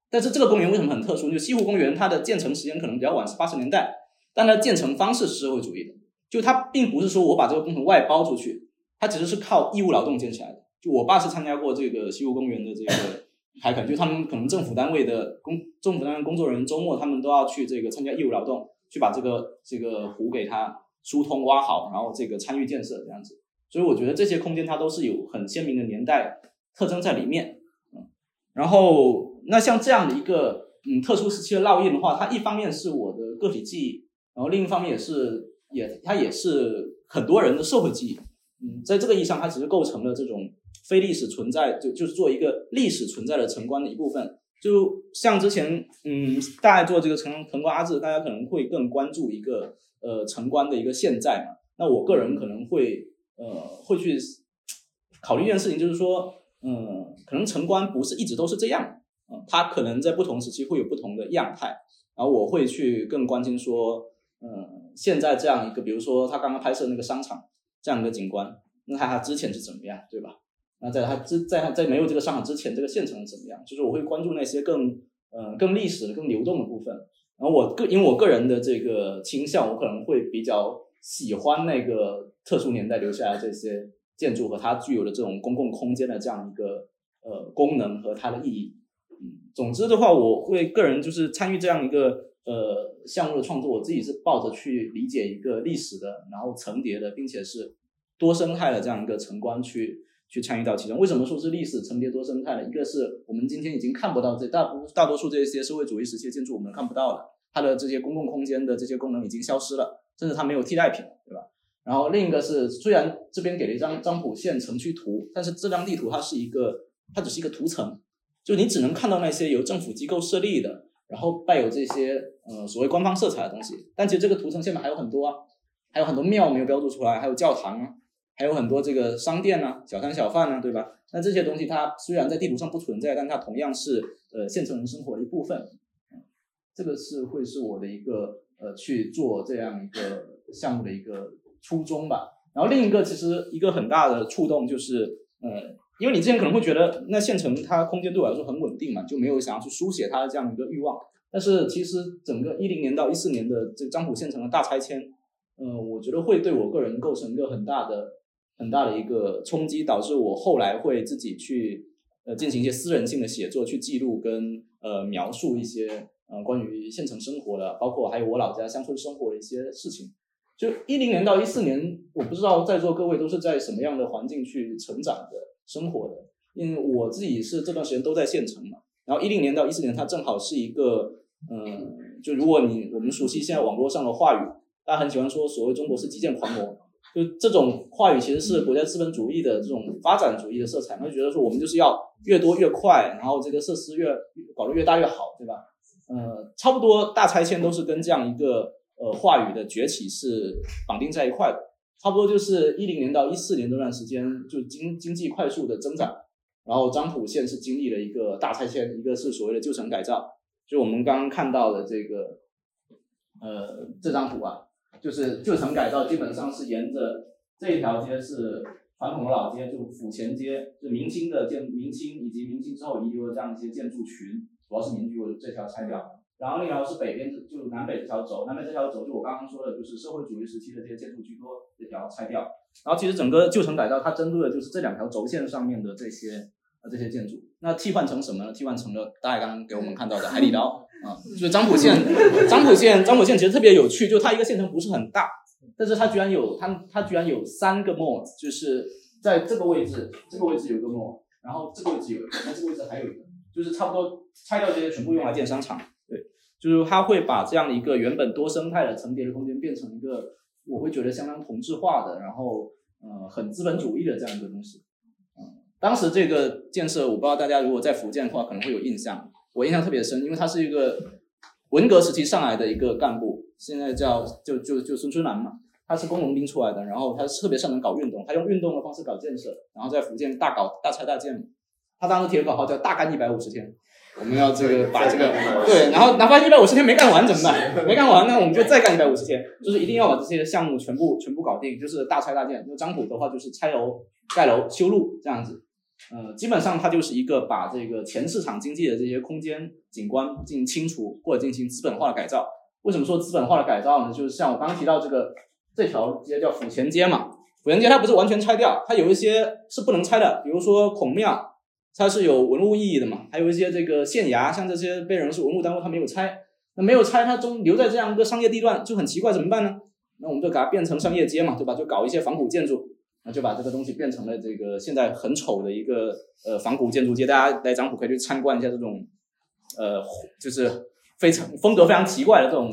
但是这个公园为什么很特殊？就西湖公园它的建成时间可能比较晚，是八十年代，但它建成方式是社会主义的，就它并不是说我把这个工程外包出去，它其实是靠义务劳动建起来的。就我爸是参加过这个西湖公园的这个 (laughs) 开垦，就他们可能政府单位的工政府单位工作人员周末他们都要去这个参加义务劳动，去把这个这个湖给它疏通挖好，然后这个参与建设这样子。所以我觉得这些空间它都是有很鲜明的年代特征在里面，嗯，然后那像这样的一个嗯特殊时期的烙印的话，它一方面是我的个体记忆，然后另一方面也是也它也是很多人的社会记忆，嗯，在这个意义上，它其实构成了这种非历史存在，就就是做一个历史存在的城关的一部分。就像之前嗯，大家做这个城城关阿志，大家可能会更关注一个呃城关的一个现在嘛，那我个人可能会。呃，会去考虑一件事情，就是说，嗯，可能城关不是一直都是这样，嗯，它可能在不同时期会有不同的样态。然后我会去更关心说，嗯，现在这样一个，比如说他刚刚拍摄那个商场这样一个景观，那他他之前是怎么样，对吧？那在他之在在没有这个商场之前，这个县城怎么样？就是我会关注那些更呃更历史的、更流动的部分。然后我个因为我个人的这个倾向，我可能会比较喜欢那个。特殊年代留下来这些建筑和它具有的这种公共空间的这样一个呃功能和它的意义，嗯，总之的话，我会个人就是参与这样一个呃项目的创作，我自己是抱着去理解一个历史的，然后层叠的，并且是多生态的这样一个城关去去参与到其中。为什么说是历史层叠多生态呢？一个是我们今天已经看不到这大大多数这些社会主义时期的建筑，我们看不到了，它的这些公共空间的这些功能已经消失了，甚至它没有替代品，对吧？然后另一个是，虽然这边给了一张漳浦县城区图，但是这张地图它是一个，它只是一个图层，就你只能看到那些由政府机构设立的，然后带有这些呃所谓官方色彩的东西。但其实这个图层下面还有很多啊，还有很多庙没有标注出来，还有教堂啊，还有很多这个商店啊、小摊小贩啊，对吧？那这些东西它虽然在地图上不存在，但它同样是呃县城人生活的一部分。这个是会是我的一个呃去做这样一个项目的一个。初衷吧，然后另一个其实一个很大的触动就是，呃，因为你之前可能会觉得那县城它空间对我来说很稳定嘛，就没有想要去书写它的这样一个欲望。但是其实整个一零年到一四年的这个漳浦县城的大拆迁，嗯，我觉得会对我个人构成一个很大的很大的一个冲击，导致我后来会自己去呃进行一些私人性的写作，去记录跟呃描述一些呃关于县城生活的，包括还有我老家乡村生活的一些事情。就一零年到一四年，我不知道在座各位都是在什么样的环境去成长的、生活的。因为我自己是这段时间都在县城嘛。然后一零年到一四年，它正好是一个，嗯，就如果你我们熟悉现在网络上的话语，大家很喜欢说所谓中国是基建狂魔，就这种话语其实是国家资本主义的这种发展主义的色彩，他就觉得说我们就是要越多越快，然后这个设施越搞得越大越好，对吧？呃，差不多大拆迁都是跟这样一个。呃，话语的崛起是绑定在一块的，差不多就是一零年到一四年这段时间，就经经济快速的增长，然后漳浦县是经历了一个大拆迁，一个是所谓的旧城改造，就我们刚刚看到的这个，呃，这张图啊，就是旧城改造基本上是沿着这一条街是传统的老街，就府前街，就明清的建明清以及明清之后遗留的这样一些建筑群，主要是民居，我这条拆掉。然后另一条是北边，就南北这条轴，南北这条轴就我刚刚说的，就是社会主义时期的这些建筑居多，这条拆掉。然后其实整个旧城改造，它针对的就是这两条轴线上面的这些呃这些建筑。那替换成什么呢？替换成了大家刚刚给我们看到的海底捞啊，就是漳浦县，漳浦县，漳浦县其实特别有趣，就它一个县城不是很大，但是它居然有它它居然有三个 mall，就是在这个位置，这个位置有个 mall，然后这个位置有，那这个位置还有一个，就是差不多拆掉这些全部用来建商场。对就是它会把这样一个原本多生态的层叠的空间变成一个，我会觉得相当同质化的，然后呃很资本主义的这样一个东西。当时这个建设，我不知道大家如果在福建的话可能会有印象，我印象特别深，因为他是一个文革时期上来的一个干部，现在叫就就就孙春兰嘛，他是工农兵出来的，然后他特别擅长搞运动，他用运动的方式搞建设，然后在福建大搞大拆大建，他当时提的口号叫“大干一百五十天”。我们要这个把这个对，然后哪怕一百五十天没干完怎么办？没干完那我们就再干一百五十天，就是一定要把这些项目全部全部搞定，就是大拆大建。那张浦的话就是拆楼、盖楼、修路这样子。呃，基本上它就是一个把这个前市场经济的这些空间景观进行清除或者进行资本化的改造。为什么说资本化的改造呢？就是像我刚刚提到这个这条街叫府前街嘛，府前街它不是完全拆掉，它有一些是不能拆的，比如说孔庙。它是有文物意义的嘛？还有一些这个县衙，像这些被人是文物单位，它没有拆，那没有拆，它中留在这样一个商业地段就很奇怪，怎么办呢？那我们就给它变成商业街嘛，对吧？就搞一些仿古建筑，那就把这个东西变成了这个现在很丑的一个呃仿古建筑街。大家来张浦可以去参观一下这种，呃，就是非常风格非常奇怪的这种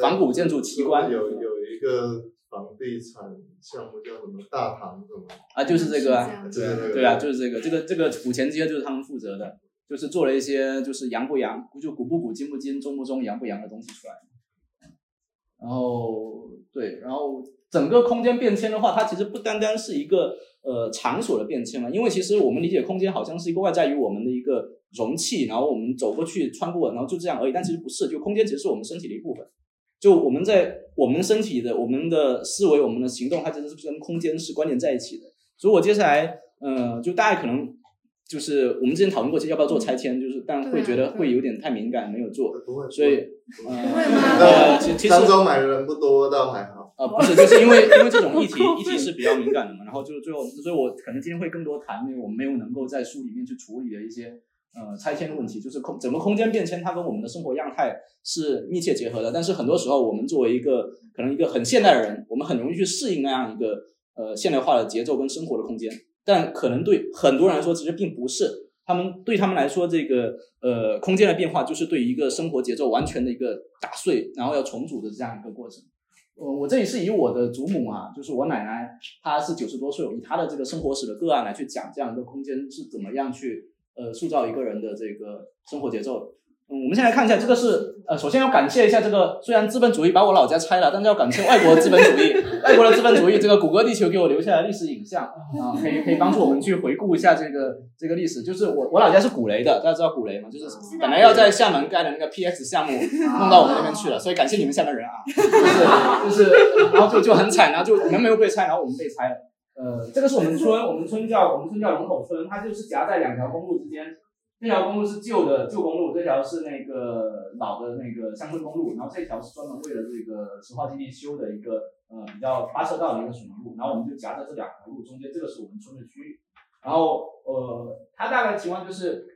仿古建筑奇观。有有一个。房地产项目叫什么大唐什么啊？就是这个啊，(laughs) 对对啊，就是这个，这个这个古前街就是他们负责的，就是做了一些就是洋不洋，就古不古，今不今，中不中，洋不洋的东西出来。然后对，然后整个空间变迁的话，它其实不单单是一个呃场所的变迁了，因为其实我们理解空间好像是一个外在于我们的一个容器，然后我们走过去穿过，然后就这样而已，但其实不是，就空间其实是我们身体的一部分。就我们在我们身体的、我们的思维、我们的行动，它其实是跟空间是关联在一起的。所以我接下来，呃，就大家可能就是我们之前讨论过，其实要不要做拆迁，就是但会觉得会有点太敏感，没有做。不会。所以，呃，其实。漳州买的人不多，倒还好。呃，不是，就是因为 (laughs) 因为这种议题议题是比较敏感的嘛，然后就是最后，所以我可能今天会更多谈，因为我们没有能够在书里面去处理的一些。呃，拆迁的问题就是空整个空间变迁，它跟我们的生活样态是密切结合的。但是很多时候，我们作为一个可能一个很现代的人，我们很容易去适应那样一个呃现代化的节奏跟生活的空间。但可能对很多人来说，其实并不是。他们对他们来说，这个呃空间的变化，就是对一个生活节奏完全的一个打碎，然后要重组的这样一个过程。呃，我这里是以我的祖母啊，就是我奶奶，她是九十多岁，以她的这个生活史的个案来去讲这样一个空间是怎么样去。呃，塑造一个人的这个生活节奏。嗯，我们先来看一下，这个是呃，首先要感谢一下这个，虽然资本主义把我老家拆了，但是要感谢外国资本主义，外国的资本主义，这个谷歌地球给我留下的历史影像啊，可以可以帮助我们去回顾一下这个这个历史。就是我我老家是鼓雷的，大家知道鼓雷吗？就是本来要在厦门盖的那个 PX 项目弄到我们那边去了，所以感谢你们厦门人啊，就是就是，然后就就很惨，然后就你们没有被拆，然后我们被拆了。呃，这个是我们村，我们村叫我们村叫龙口村，它就是夹在两条公路之间。这条公路是旧的旧公路，这条是那个老的那个乡村公路，然后这条是专门为了这个石化基地修的一个呃比较八车道的一个水泥路，然后我们就夹在这两条路中间，这个是我们村的区域。然后呃，它大概情况就是，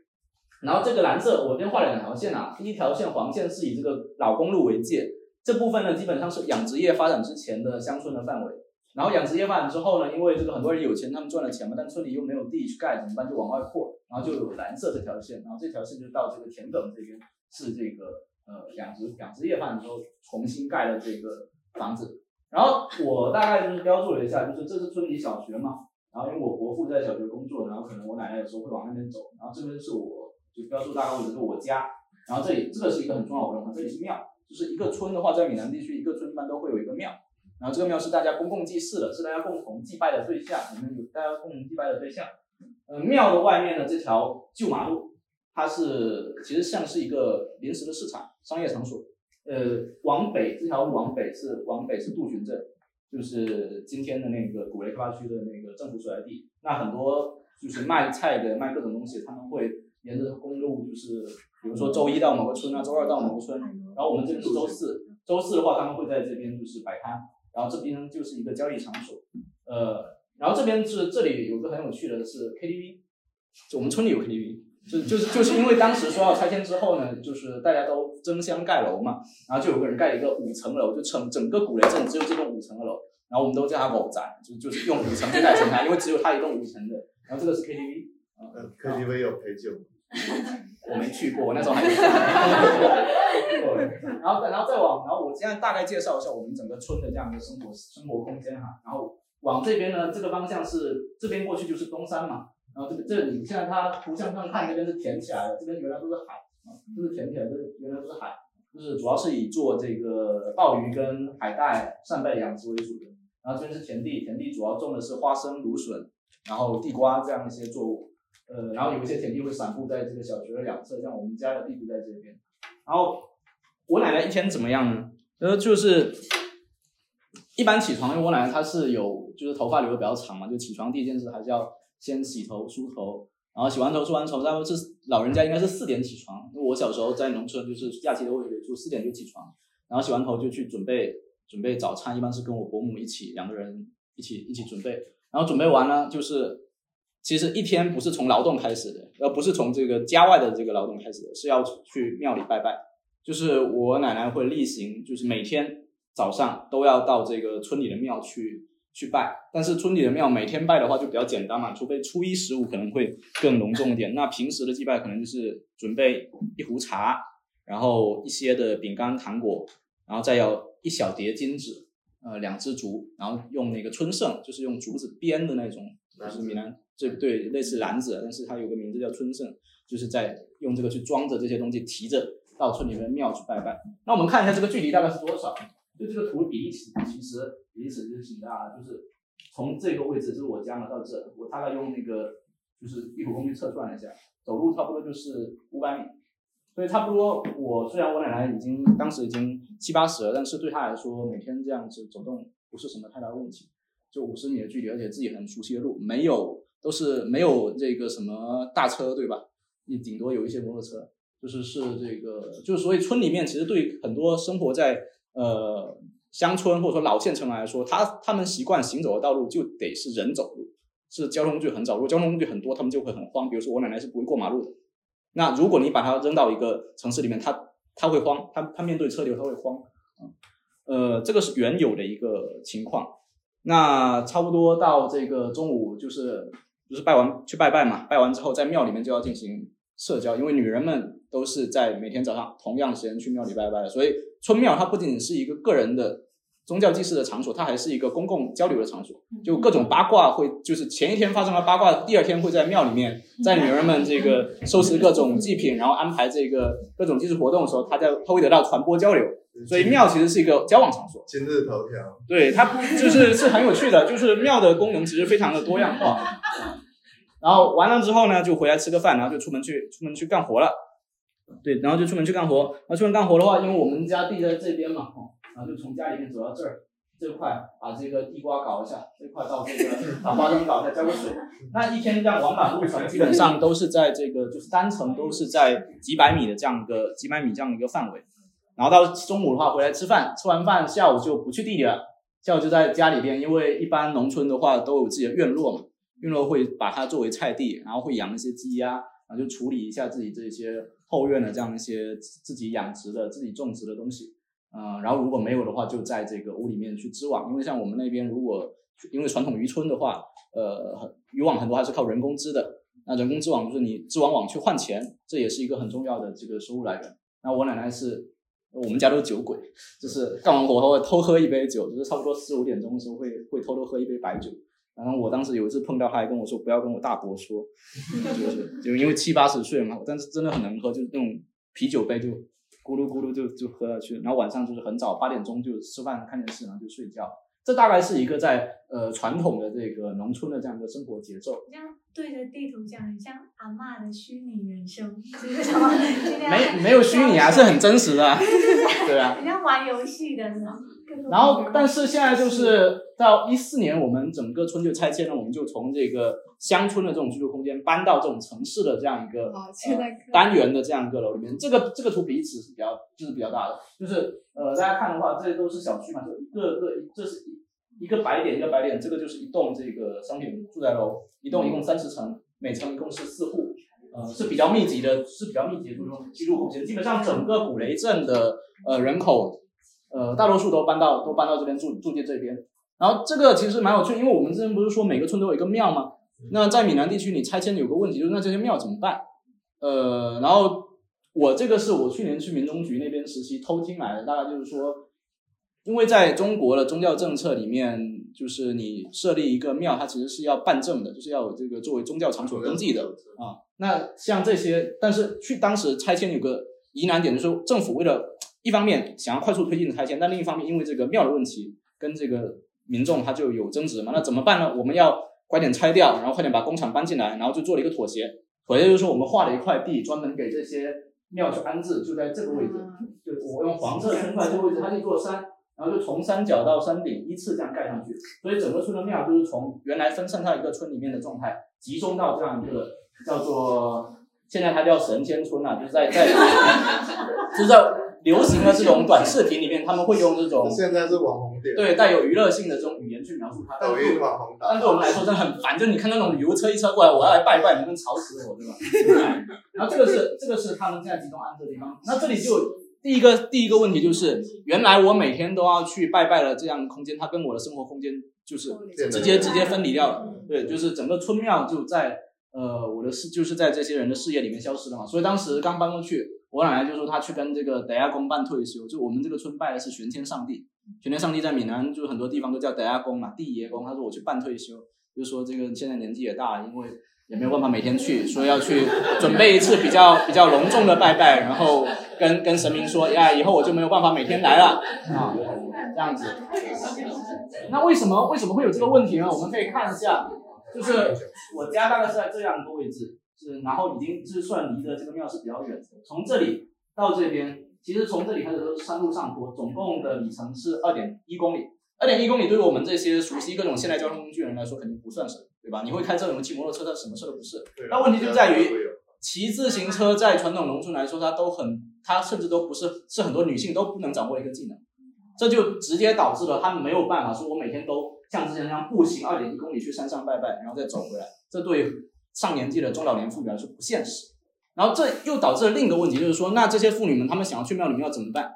然后这个蓝色我这边画了两条线啊，第一条线黄线是以这个老公路为界，这部分呢基本上是养殖业发展之前的乡村的范围。然后养殖业发展之后呢，因为这个很多人有钱，他们赚了钱嘛，但村里又没有地去盖，怎么办？就往外扩，然后就有蓝色这条线，然后这条线就到这个田埂这边，是这个呃养殖养殖业发展之后重新盖的这个房子。然后我大概就是标注了一下，就是这是村里小学嘛，然后因为我伯父在小学工作，然后可能我奶奶有时候会往那边走，然后这边是我就标注大概位置是我家，然后这里这个是一个很重要的地方，这里是庙，就是一个村的话，在闽南地区一个村一般都会有一个庙。然后这个庙是大家公共祭祀的，是大家共同祭拜的对象。我们有大家共同祭拜的对象。呃，庙的外面的这条旧马路，它是其实像是一个临时的市场、商业场所。呃，往北这条路往北是往北是杜巡镇，就是今天的那个古雷开发区的那个政府所在地。那很多就是卖菜的、卖各种东西，他们会沿着公路，就是比如说周一到某个村啊，周二到某个村。然后我们这边是周四，周四的话他们会在这边就是摆摊。然后这边就是一个交易场所，呃，然后这边是这里有个很有趣的是 KTV，就我们村里有 KTV，就就是就是因为当时说要拆迁之后呢，就是大家都争相盖楼嘛，然后就有个人盖了一个五层楼，就整整个古雷镇只有这栋五层的楼，然后我们都叫他狗仔，就就是用五层去代称他，因为只有他一栋五层的，然后这个是 KTV，呃，KTV 有陪酒。(laughs) 我没去过，我那时候还没。(laughs) 然后，然后再往，然后我现在大概介绍一下我们整个村的这样一个生活生活空间哈。然后往这边呢，这个方向是这边过去就是东山嘛。然后这个这里现在它图像上看这边是填起来的，这边原来都是海啊，都是填起来，这原来都是海。就是主要是以做这个鲍鱼跟海带、扇贝养殖为主的。然后这边是田地，田地主要种的是花生、芦笋，然后地瓜这样一些作物。呃，然后有一些田地会散布在这个小学的两侧，像我们家的地就在这边。然后我奶奶以前怎么样呢？呃，就是一般起床，因为我奶奶她是有就是头发留的比较长嘛，就起床第一件事还是要先洗头梳头，然后洗完头梳完头，然后是老人家应该是四点起床。我小时候在农村，就是假期都会就四点就起床，然后洗完头就去准备准备早餐，一般是跟我伯母一起两个人一起一起准备，然后准备完了就是。其实一天不是从劳动开始的，而不是从这个家外的这个劳动开始的，是要去庙里拜拜。就是我奶奶会例行，就是每天 (laughs) 早上都要到这个村里的庙去去拜。但是村里的庙每天拜的话就比较简单嘛，除非初一十五可能会更隆重一点。那平时的祭拜可能就是准备一壶茶，然后一些的饼干糖果，然后再要一小碟金纸，呃，两只竹，然后用那个春盛，就是用竹子编的那种，就是闽南。这对类似篮子，但是它有个名字叫春盛，就是在用这个去装着这些东西，提着到村里面的庙去拜拜。那我们看一下这个距离大概是多少？就这个图比例尺，其实比例尺就是挺大的，就是从这个位置就是我家嘛到这，我大概用那个就是地图工具测算了一下，走路差不多就是五百米。所以差不多，我虽然我奶奶已经当时已经七八十了，但是对她来说，每天这样子走动不是什么太大的问题。就五十米的距离，而且自己很熟悉的路，没有。都是没有这个什么大车，对吧？你顶多有一些摩托车，就是是这个，就是所以村里面其实对很多生活在呃乡村或者说老县城来说，他他们习惯行走的道路就得是人走路，是交通工具很少。如果交通工具很多，他们就会很慌。比如说我奶奶是不会过马路的，那如果你把它扔到一个城市里面，他他会慌，他他面对车流他会慌，呃，这个是原有的一个情况。那差不多到这个中午就是。就是拜完去拜拜嘛，拜完之后在庙里面就要进行社交，因为女人们都是在每天早上同样的时间去庙里拜拜的，所以村庙它不仅仅是一个个人的宗教祭祀的场所，它还是一个公共交流的场所。就各种八卦会，就是前一天发生了八卦，第二天会在庙里面，在女人们这个收拾各种祭品，然后安排这个各种祭祀活动的时候，它在它会得到传播交流。所以庙其实是一个交往场所。今日头条。对它就是是很有趣的，就是庙的功能其实非常的多样化。(laughs) 然后完了之后呢，就回来吃个饭，然后就出门去出门去干活了。对，然后就出门去干活。那出门干活的话，因为我们家地在这边嘛，哦，然后就从家里面走到这儿，这块把这个地瓜搞一下，这块到这个把花生搞一下，浇个水。那一天这样往返路程，(laughs) 基本上都是在这个就是单程都是在几百米的这样一个几百米这样的一个范围。然后到中午的话回来吃饭，吃完饭下午就不去地里了，下午就在家里边，因为一般农村的话都有自己的院落嘛。院落会把它作为菜地，然后会养一些鸡鸭，然后就处理一下自己这些后院的这样一些自己养殖的、自己种植的东西，嗯，然后如果没有的话，就在这个屋里面去织网。因为像我们那边，如果因为传统渔村的话，呃，渔网很多还是靠人工织的，那人工织网就是你织完网去换钱，这也是一个很重要的这个收入来源。那我奶奶是，我们家都是酒鬼，就是干完活后会偷喝一杯酒，就是差不多四五点钟的时候会会偷偷喝一杯白酒。然后我当时有一次碰到，他还跟我说不要跟我大伯说，(laughs) 就是就因为七八十岁嘛，但是真的很能喝，就是那种啤酒杯就咕噜咕噜就就喝下去。然后晚上就是很早八点钟就吃饭看电视，然后就睡觉。这大概是一个在呃传统的这个农村的这样一个生活节奏。这样对着地图讲，很像阿妈的虚拟人生，(laughs) 没没有虚拟啊，是很真实的，(laughs) 对啊。你像玩游戏的那种。然后，但是现在就是到一四年，我们整个村就拆迁了，我们就从这个乡村的这种居住空间搬到这种城市的这样一个单元的这样一个楼里面。这个这个图彼此是比较就是比较大的，就是呃大家看的话，这些都是小区嘛，就一个个，这是一一个白点一个白点，这个就是一栋这个商品住宅楼，一栋一共三十层，每层一共是四户，呃是比较密集的，是比较密集的这种居住空间。基本上整个古雷镇的呃人口。呃，大多数都搬到都搬到这边住住进这边，然后这个其实蛮有趣，因为我们之前不是说每个村都有一个庙吗？那在闽南地区，你拆迁有个问题，就是那这些庙怎么办？呃，然后我这个是我去年去民政局那边实习偷听来的，大概就是说，因为在中国的宗教政策里面，就是你设立一个庙，它其实是要办证的，就是要有这个作为宗教场所登记的啊。那像这些，但是去当时拆迁有个疑难点，就是说政府为了一方面想要快速推进拆迁，但另一方面因为这个庙的问题跟这个民众他就有争执嘛，那怎么办呢？我们要快点拆掉，然后快点把工厂搬进来，然后就做了一个妥协。妥协就是说我们划了一块地，专门给这些庙去安置，就在这个位置，就我用黄色圈出来这个位置，它是一座山。然后就从山脚到山顶依次这样盖上去，所以整个村的庙就是从原来分散在一个村里面的状态，集中到这样一个叫做现在它叫神仙村啊，就是在在就是在流行的这种短视频里面，他们会用这种 (laughs) 现在是网红点，对带有娱乐性的这种语言去描述它。抖音网红但对我们来说真的很烦，就你看那种旅游车一车过来，我要来拜拜，你们吵死我，对吧？(laughs) 然后这个是这个是他们现在集中安置的地方，那这里就。第一个第一个问题就是，原来我每天都要去拜拜的这样空间，它跟我的生活空间就是直接直接分离掉了。对，就是整个村庙就在呃我的事，就是在这些人的视野里面消失了嘛。所以当时刚搬过去，我奶奶就说她去跟这个德亚公办退休。就我们这个村拜的是玄天上帝，玄天上帝在闽南就很多地方都叫德亚公嘛，地爷公。他说我去办退休，就说这个现在年纪也大，因为。也没有办法每天去，所以要去准备一次比较比较隆重的拜拜，然后跟跟神明说呀，以后我就没有办法每天来了啊，这样子。那为什么为什么会有这个问题呢？我们可以看一下，就是我家大概是在这样一个位置，是然后已经是算离的这个庙是比较远的，从这里到这边，其实从这里开始都是山路上坡，总共的里程是二点一公里。二点一公里对于我们这些熟悉各种现代交通工具的人来说，肯定不算什么。对吧？你会开车，你会骑摩托车，它什么事都不是。那问题就在于，骑自行车在传统农村来说，它都很，它甚至都不是，是很多女性都不能掌握的一个技能。这就直接导致了他们没有办法说，我每天都像之前那样步行二点一公里去山上拜拜，然后再走回来。这对上年纪的中老年妇女来说不现实。然后这又导致了另一个问题，就是说，那这些妇女们她们想要去庙里面要怎么办？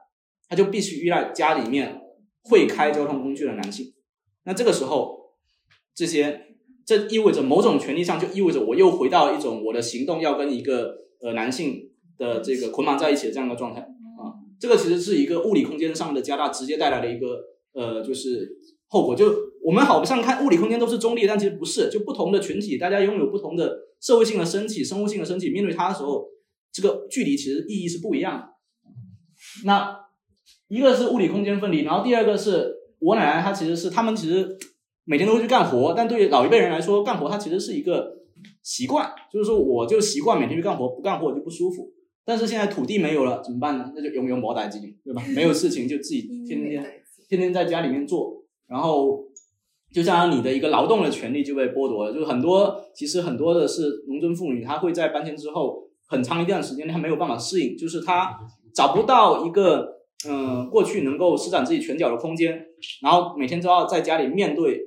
她就必须依赖家里面会开交通工具的男性。那这个时候，这些。这意味着某种权利上，就意味着我又回到一种我的行动要跟一个呃男性的这个捆绑在一起的这样一个状态啊。这个其实是一个物理空间上的加大，直接带来的一个呃就是后果。就我们好像看物理空间都是中立，但其实不是。就不同的群体，大家拥有不同的社会性的身体、生物性的身体，面对它的时候，这个距离其实意义是不一样的。那一个是物理空间分离，然后第二个是我奶奶她其实是他们其实。每天都会去干活，但对于老一辈人来说，干活它其实是一个习惯，就是说我就习惯每天去干活，不干活我就不舒服。但是现在土地没有了，怎么办呢？那就用用毛代机，对吧？没有事情就自己天天天天在家里面做，然后就像你的一个劳动的权利就被剥夺了。就是很多其实很多的是农村妇女，她会在搬迁之后很长一段时间她没有办法适应，就是她找不到一个嗯过去能够施展自己拳脚的空间，然后每天都要在家里面对。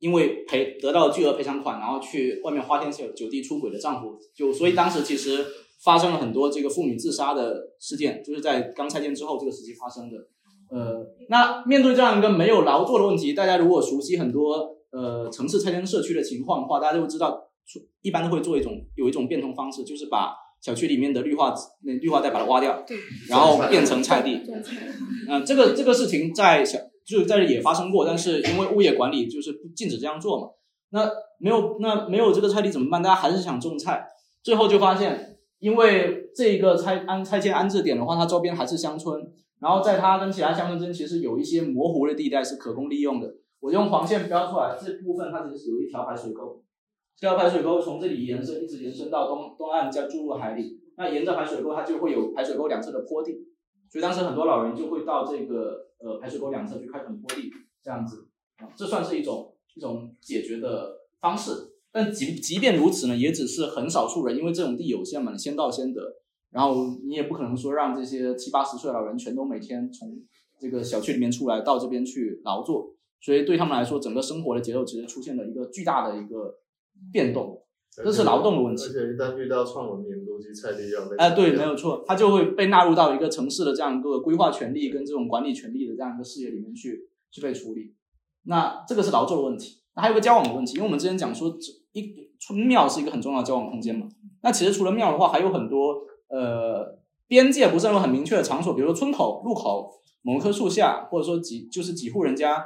因为赔得到巨额赔偿款，然后去外面花天酒地出轨的丈夫，就所以当时其实发生了很多这个妇女自杀的事件，就是在刚拆迁之后这个时期发生的。呃，那面对这样一个没有劳作的问题，大家如果熟悉很多呃城市拆迁社区的情况的话，大家就会知道，一般都会做一种有一种变通方式，就是把小区里面的绿化那绿化带把它挖掉，对，然后变成菜地。嗯，这个这个事情在小。就是在这也发生过，但是因为物业管理就是不禁止这样做嘛。那没有那没有这个菜地怎么办？大家还是想种菜，最后就发现，因为这个拆安拆迁安置点的话，它周边还是乡村，然后在它跟其他乡村之间其实有一些模糊的地带是可供利用的。我用黄线标出来，这部分它其实有一条排水沟，这条排水沟从这里延伸一直延伸到东东岸，再注入海里。那沿着排水沟，它就会有排水沟两侧的坡地，所以当时很多老人就会到这个。呃，排水沟两侧去开垦坡地，这样子啊，这算是一种一种解决的方式。但即即便如此呢，也只是很少数人，因为这种地有限嘛，先到先得。然后你也不可能说让这些七八十岁的老人全都每天从这个小区里面出来到这边去劳作，所以对他们来说，整个生活的节奏其实出现了一个巨大的一个变动。这是劳动的问题，而且一旦遇到创文明，逻辑菜地要被哎，对，没有错，它就会被纳入到一个城市的这样一个规划权利跟这种管理权利的这样一个视野里面去去被处理。那这个是劳作的问题，那还有个交往的问题，因为我们之前讲说，一村庙是一个很重要的交往空间嘛。那其实除了庙的话，还有很多呃边界不是那种很明确的场所，比如说村口、路口、某棵树下，或者说几就是几户人家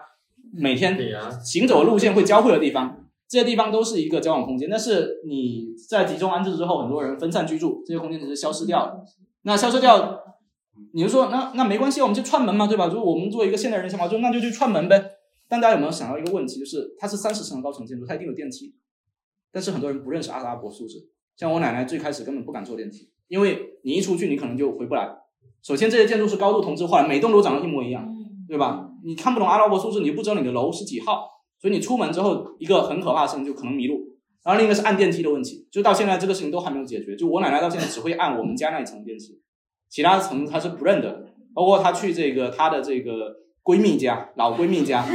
每天行走的路线会交汇的地方。这些地方都是一个交往空间，但是你在集中安置之后，很多人分散居住，这些空间其实消失掉了。那消失掉，你就说那那没关系，我们就串门嘛，对吧？就是我们作为一个现代人想法，就那就去串门呗。但大家有没有想到一个问题，就是它是三十层的高层建筑，它一定有电梯，但是很多人不认识阿拉伯数字。像我奶奶最开始根本不敢坐电梯，因为你一出去你可能就回不来。首先这些建筑是高度同质化的，每栋楼长得一模一样，对吧？你看不懂阿拉伯数字，你就不知道你的楼是几号，所以你出门之后一个很可怕的事情就可能迷路。然后另一个是按电梯的问题，就到现在这个事情都还没有解决。就我奶奶到现在只会按我们家那一层电梯，其他层她是不认的。包括她去这个她的这个闺蜜家、老闺蜜家啊，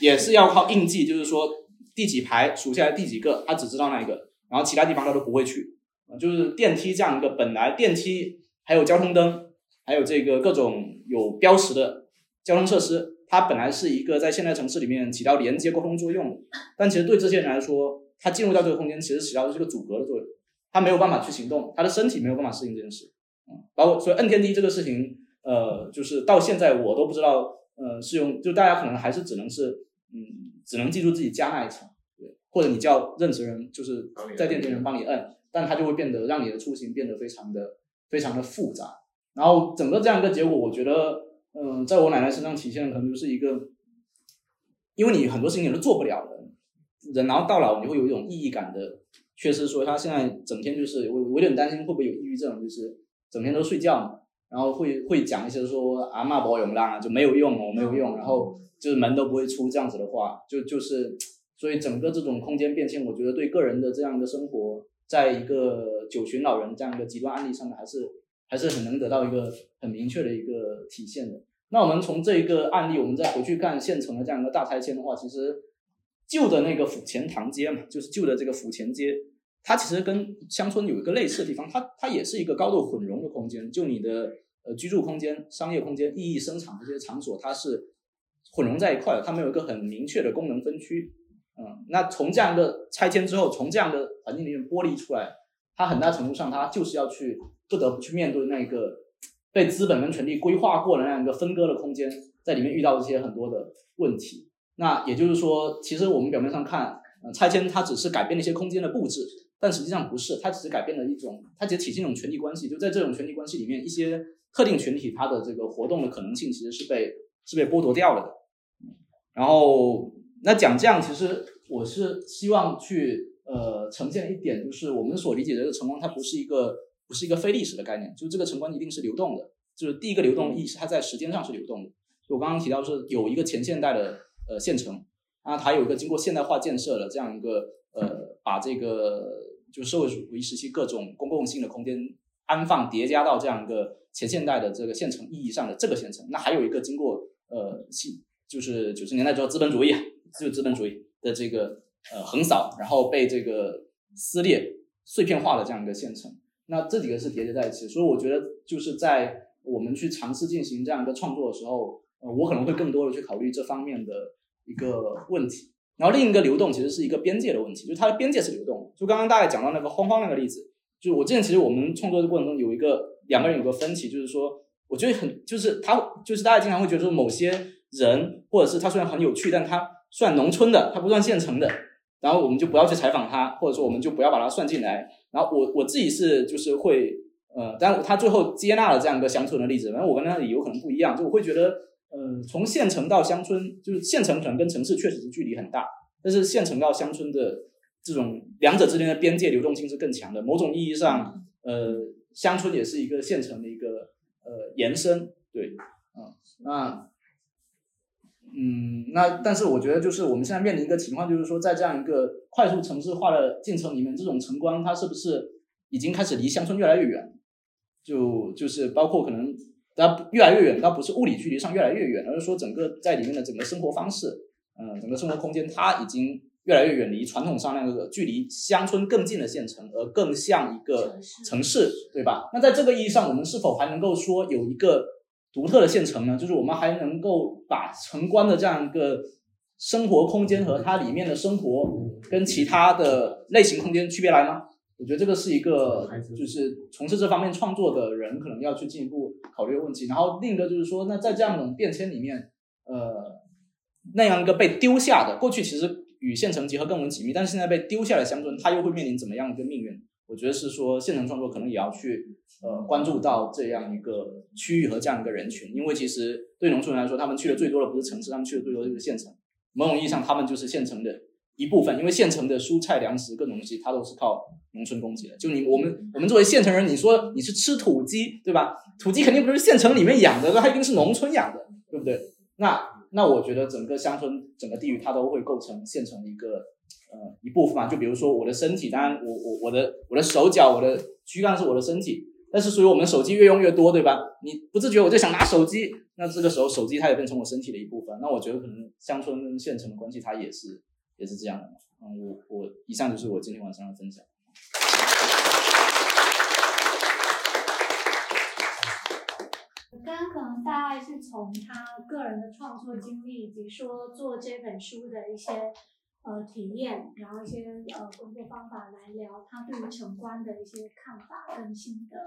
也是要靠印记，就是说第几排数下来第几个，她只知道那一个。然后其他地方她都不会去，啊，就是电梯这样一个本来电梯还有交通灯，还有这个各种有标识的交通设施，它本来是一个在现代城市里面起到连接沟通作用，但其实对这些人来说，他进入到这个空间其实起到的是个阻隔的作用，他没有办法去行动，他的身体没有办法适应这件事，嗯，包括所以摁电梯这个事情，呃，就是到现在我都不知道，呃，是用就大家可能还是只能是，嗯，只能记住自己家那一层。对或者你叫认识人，就是在电梯人帮你摁，但它就会变得让你的出行变得非常的非常的复杂。然后整个这样一个结果，我觉得，嗯，在我奶奶身上体现的可能就是一个，因为你很多事情你都做不了的人，然后到老你会有一种意义感的缺失。说他现在整天就是我我有点担心会不会有抑郁症，就是整天都睡觉嘛，然后会会讲一些说啊妈保永啦，就没有用哦，没有用，然后就是门都不会出这样子的话，就就是。所以整个这种空间变迁，我觉得对个人的这样一个生活，在一个九旬老人这样一个极端案例上面，还是还是很能得到一个很明确的一个体现的。那我们从这一个案例，我们再回去看县城的这样一个大拆迁的话，其实旧的那个府前堂街嘛，就是旧的这个府前街，它其实跟乡村有一个类似的地方，它它也是一个高度混融的空间，就你的呃居住空间、商业空间、意义生产的这些场所，它是混融在一块的，它没有一个很明确的功能分区。嗯，那从这样的拆迁之后，从这样的环境里面剥离出来，它很大程度上，它就是要去不得不去面对那个被资本跟权力规划过的那样一个分割的空间，在里面遇到一些很多的问题。那也就是说，其实我们表面上看，呃，拆迁它只是改变了一些空间的布置，但实际上不是，它只是改变了一种，它只体现一种权力关系。就在这种权力关系里面，一些特定群体它的这个活动的可能性其实是被是被剥夺掉了的。然后。那讲这样，其实我是希望去呃呈现一点，就是我们所理解的这个城关，它不是一个不是一个非历史的概念，就这个城关一定是流动的，就是第一个流动的意识，它在时间上是流动的。我刚刚提到是有一个前现代的呃县城，啊，它有一个经过现代化建设的这样一个呃，把这个就是社会主义时期各种公共性的空间安放叠加到这样一个前现代的这个县城意义上的这个县城，那还有一个经过呃，就是九十年代之后资本主义。自由资本主义的这个呃横扫，然后被这个撕裂、碎片化的这样一个现成，那这几个是叠加在一起，所以我觉得就是在我们去尝试进行这样一个创作的时候，呃，我可能会更多的去考虑这方面的一个问题。然后另一个流动其实是一个边界的问题，就是它的边界是流动。就刚刚大概讲到那个荒荒那个例子，就是我之前其实我们创作的过程中有一个两个人有个分歧，就是说我觉得很就是他就是大家经常会觉得说某些人或者是他虽然很有趣，但他算农村的，它不算县城的，然后我们就不要去采访他，或者说我们就不要把它算进来。然后我我自己是就是会，呃，但他最后接纳了这样一个乡村的例子，反正我跟他的理由可能不一样，就我会觉得，呃，从县城到乡村，就是县城可能跟城市确实是距离很大，但是县城到乡村的这种两者之间的边界流动性是更强的。某种意义上，呃，乡村也是一个县城的一个呃延伸，对，嗯，那。嗯，那但是我觉得就是我们现在面临一个情况，就是说在这样一个快速城市化的进程里面，这种城关它是不是已经开始离乡村越来越远？就就是包括可能它越来越远，它不是物理距离上越来越远，而是说整个在里面的整个生活方式，嗯，整个生活空间它已经越来越远离传统上那个距离乡村更近的县城，而更像一个城市，对吧？那在这个意义上，我们是否还能够说有一个？独特的县城呢，就是我们还能够把城关的这样一个生活空间和它里面的生活跟其他的类型空间区别来吗？我觉得这个是一个就是从事这方面创作的人可能要去进一步考虑的问题。然后另一个就是说，那在这样一种变迁里面，呃，那样一个被丢下的过去其实与县城结合更为紧密，但是现在被丢下的乡村，它又会面临怎么样一个命运？我觉得是说县城创作可能也要去呃关注到这样一个区域和这样一个人群，因为其实对农村人来说，他们去的最多的不是城市，他们去的最多就是县城。某种意义上，他们就是县城的一部分，因为县城的蔬菜、粮食各种东西，它都是靠农村供给的。就你我们我们作为县城人，你说你是吃土鸡，对吧？土鸡肯定不是县城里面养的，那它一定是农村养的，对不对？那那我觉得整个乡村、整个地域，它都会构成县城一个。呃，一部分嘛，就比如说我的身体，当然我我我的我的手脚，我的躯干是我的身体，但是所以我们手机越用越多，对吧？你不自觉我就想拿手机，那这个时候手机它也变成我身体的一部分。那我觉得可能乡村跟县城的关系，它也是也是这样的。嗯，我我以上就是我今天晚上的分享。我刚刚可能大概是从他个人的创作经历，以及说做这本书的一些。呃，体验，然后一些呃工作方法来聊他对于城关的一些看法跟心得。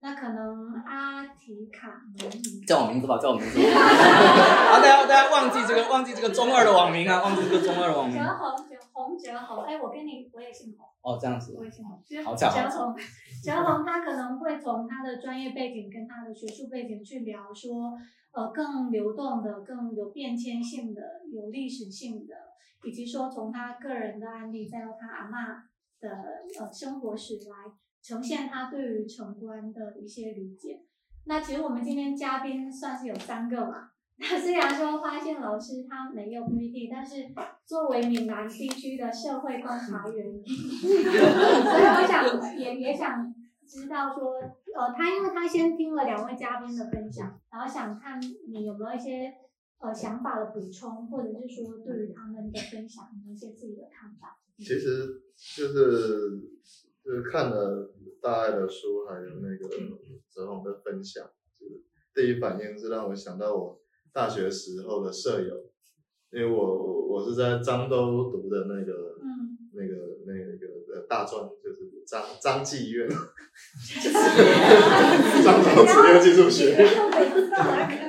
那可能阿提卡蒙尼叫我名字吧，叫我名字。(laughs) 啊，大家大家忘记这个忘记这个中二的网名啊，忘记这个中二的网名。(laughs) 哲红，哲宏，哲宏。哎，我跟你我也姓洪。哦，这样子。我也姓洪。好巧。哲宏，哲宏，他可能会从他的专业背景跟他的学术背景去聊说，呃，更流动的、更有变迁性的、有历史性的。以及说从他个人的案例，再到他阿妈的呃生活史来呈现他对于城关的一些理解。那其实我们今天嘉宾算是有三个嘛。(laughs) 那虽然说发现老师他没有 PPT，但是作为闽南地区的社会观察员，(laughs) 所以我想也也想知道说，呃，他因为他先听了两位嘉宾的分享，然后想看你有没有一些。呃，想法的补充，或者是说对于他们的分享有一些自己的看法。其实就是就是看了大爱的书，还有那个泽宏的分享，就是第一反应是让我想到我大学时候的舍友，因为我我是在漳州读的那个那个那个呃大专，就是张张技院，漳州职业技术学院。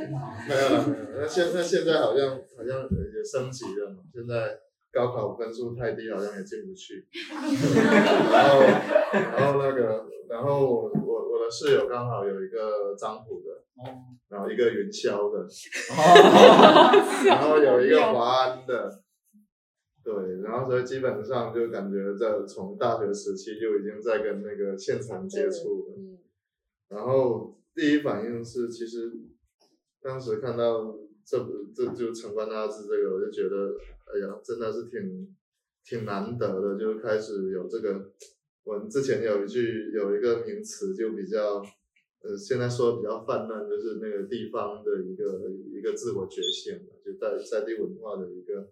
没有了，没有。那现那现在好像好像也升级了嘛。现在高考分数太低，好像也进不去。然后然后那个，然后我我我的室友刚好有一个漳浦的，然后一个云霄的，然后有一个华安的，对，然后所以基本上就感觉在从大学时期就已经在跟那个现场接触了。然后第一反应是其实。当时看到这这就城关大志这个，我就觉得，哎呀，真的是挺挺难得的，就开始有这个。我们之前有一句有一个名词，就比较，呃，现在说比较泛滥，就是那个地方的一个一个自我觉醒，就在在地文化的一个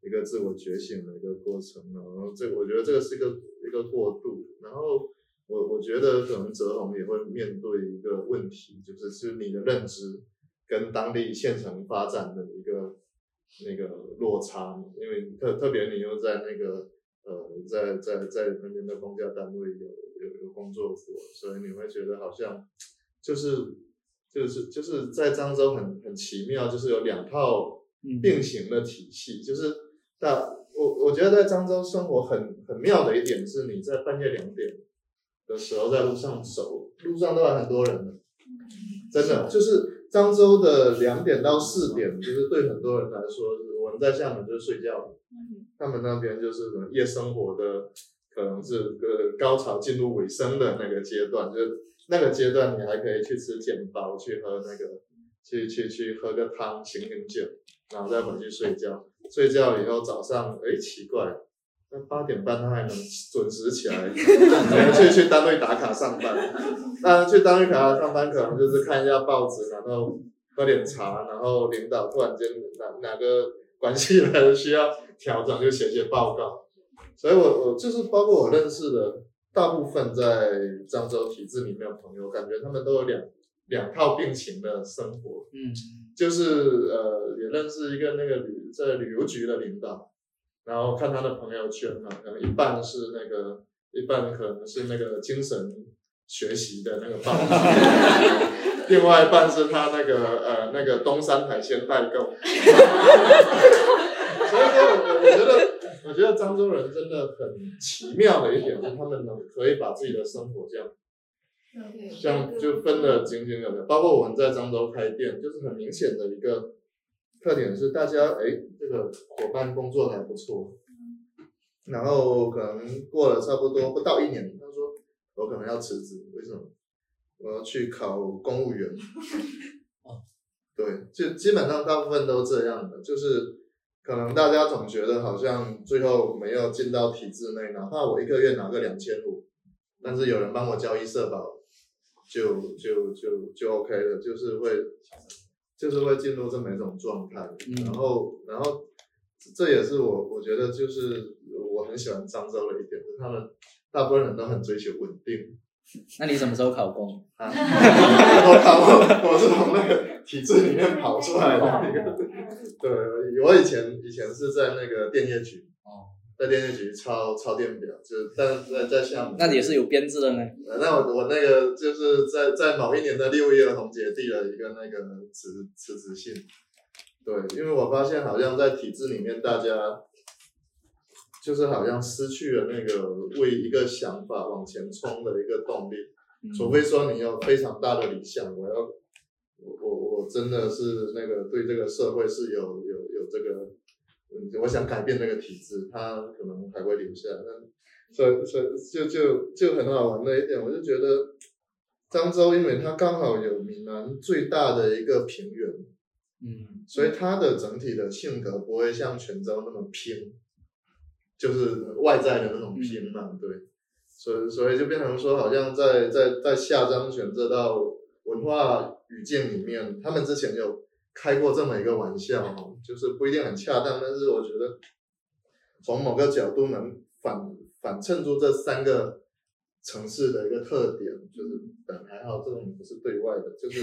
一个自我觉醒的一个过程。然后这我觉得这个是一个一个过渡。然后我我觉得可能泽宏也会面对一个问题，就是是你的认知。跟当地县城发展的一个那个落差，因为特特别你又在那个呃在在在那边的公交单位有有有工作过，所以你会觉得好像就是就是就是在漳州很很奇妙，就是有两套并行的体系，就是那我我觉得在漳州生活很很妙的一点是，你在半夜两点的时候在路上走，路上都有很多人呢，真的就是。漳州的两点到四点，就是对很多人来说，我们在厦门就是睡觉，他们那边就是夜生活的，可能是个高潮进入尾声的那个阶段，就是那个阶段你还可以去吃煎包，去喝那个，去去去喝个汤醒醒酒，然后再回去睡觉。睡觉以后早上，哎，奇怪。八点半他还能准时起来，(laughs) 去去单位打卡上班。那去单位打卡上班，可能就是看一下报纸，然后喝点茶，然后领导突然间哪哪个关系来的需要调整，就写写报告。所以我我就是包括我认识的大部分在漳州体制里面的朋友，感觉他们都有两两套病情的生活。嗯，就是呃，也认识一个那个旅在旅游局的领导。然后看他的朋友圈嘛，可能一半是那个，一半可能是那个精神学习的那个报道，(laughs) 另外一半是他那个呃那个东山海鲜代购。(laughs) 所以说，我我觉得我觉得漳州人真的很奇妙的一点是，他们能可以把自己的生活这样，这样就分得井井有条。包括我们在漳州开店，就是很明显的一个特点是，大家哎，这个伙伴工作还不错，然后可能过了差不多不到一年，他说我可能要辞职，为什么？我要去考公务员。(laughs) 对，就基本上大部分都这样的，就是可能大家总觉得好像最后没有进到体制内，哪怕我一个月拿个两千五，但是有人帮我交易社保，就就就就 OK 了，就是会就是会进入这么一种状态，然后然后这也是我我觉得就是我很喜欢漳州的一点，就他们大部分人都很追求稳定。(laughs) 那你什么时候考公 (laughs) 啊？我考，我是从那个体制里面跑出来的。对，(laughs) 我以前以前是在那个电业局，哦，在电业局抄抄电表，就但在在厦门。那也是有编制的呢。那我我那个就是在在某一年的六月，红姐递了一个那个辞辞职信。对，因为我发现好像在体制里面，大家。就是好像失去了那个为一个想法往前冲的一个动力，除非说你有非常大的理想，我要我我我真的是那个对这个社会是有有有这个，嗯，我想改变那个体制，他可能还会留下。那所以所以就就就很好玩的一点，我就觉得漳州，因为它刚好有闽南最大的一个平原，嗯，所以它的整体的性格不会像泉州那么拼。就是外在的那种拼嘛，对，所以所以就变成说，好像在在在下漳泉这道文化语境里面，他们之前有开过这么一个玩笑哈，就是不一定很恰当，但是我觉得从某个角度能反反衬出这三个城市的一个特点，就是但还好这种不是对外的，就是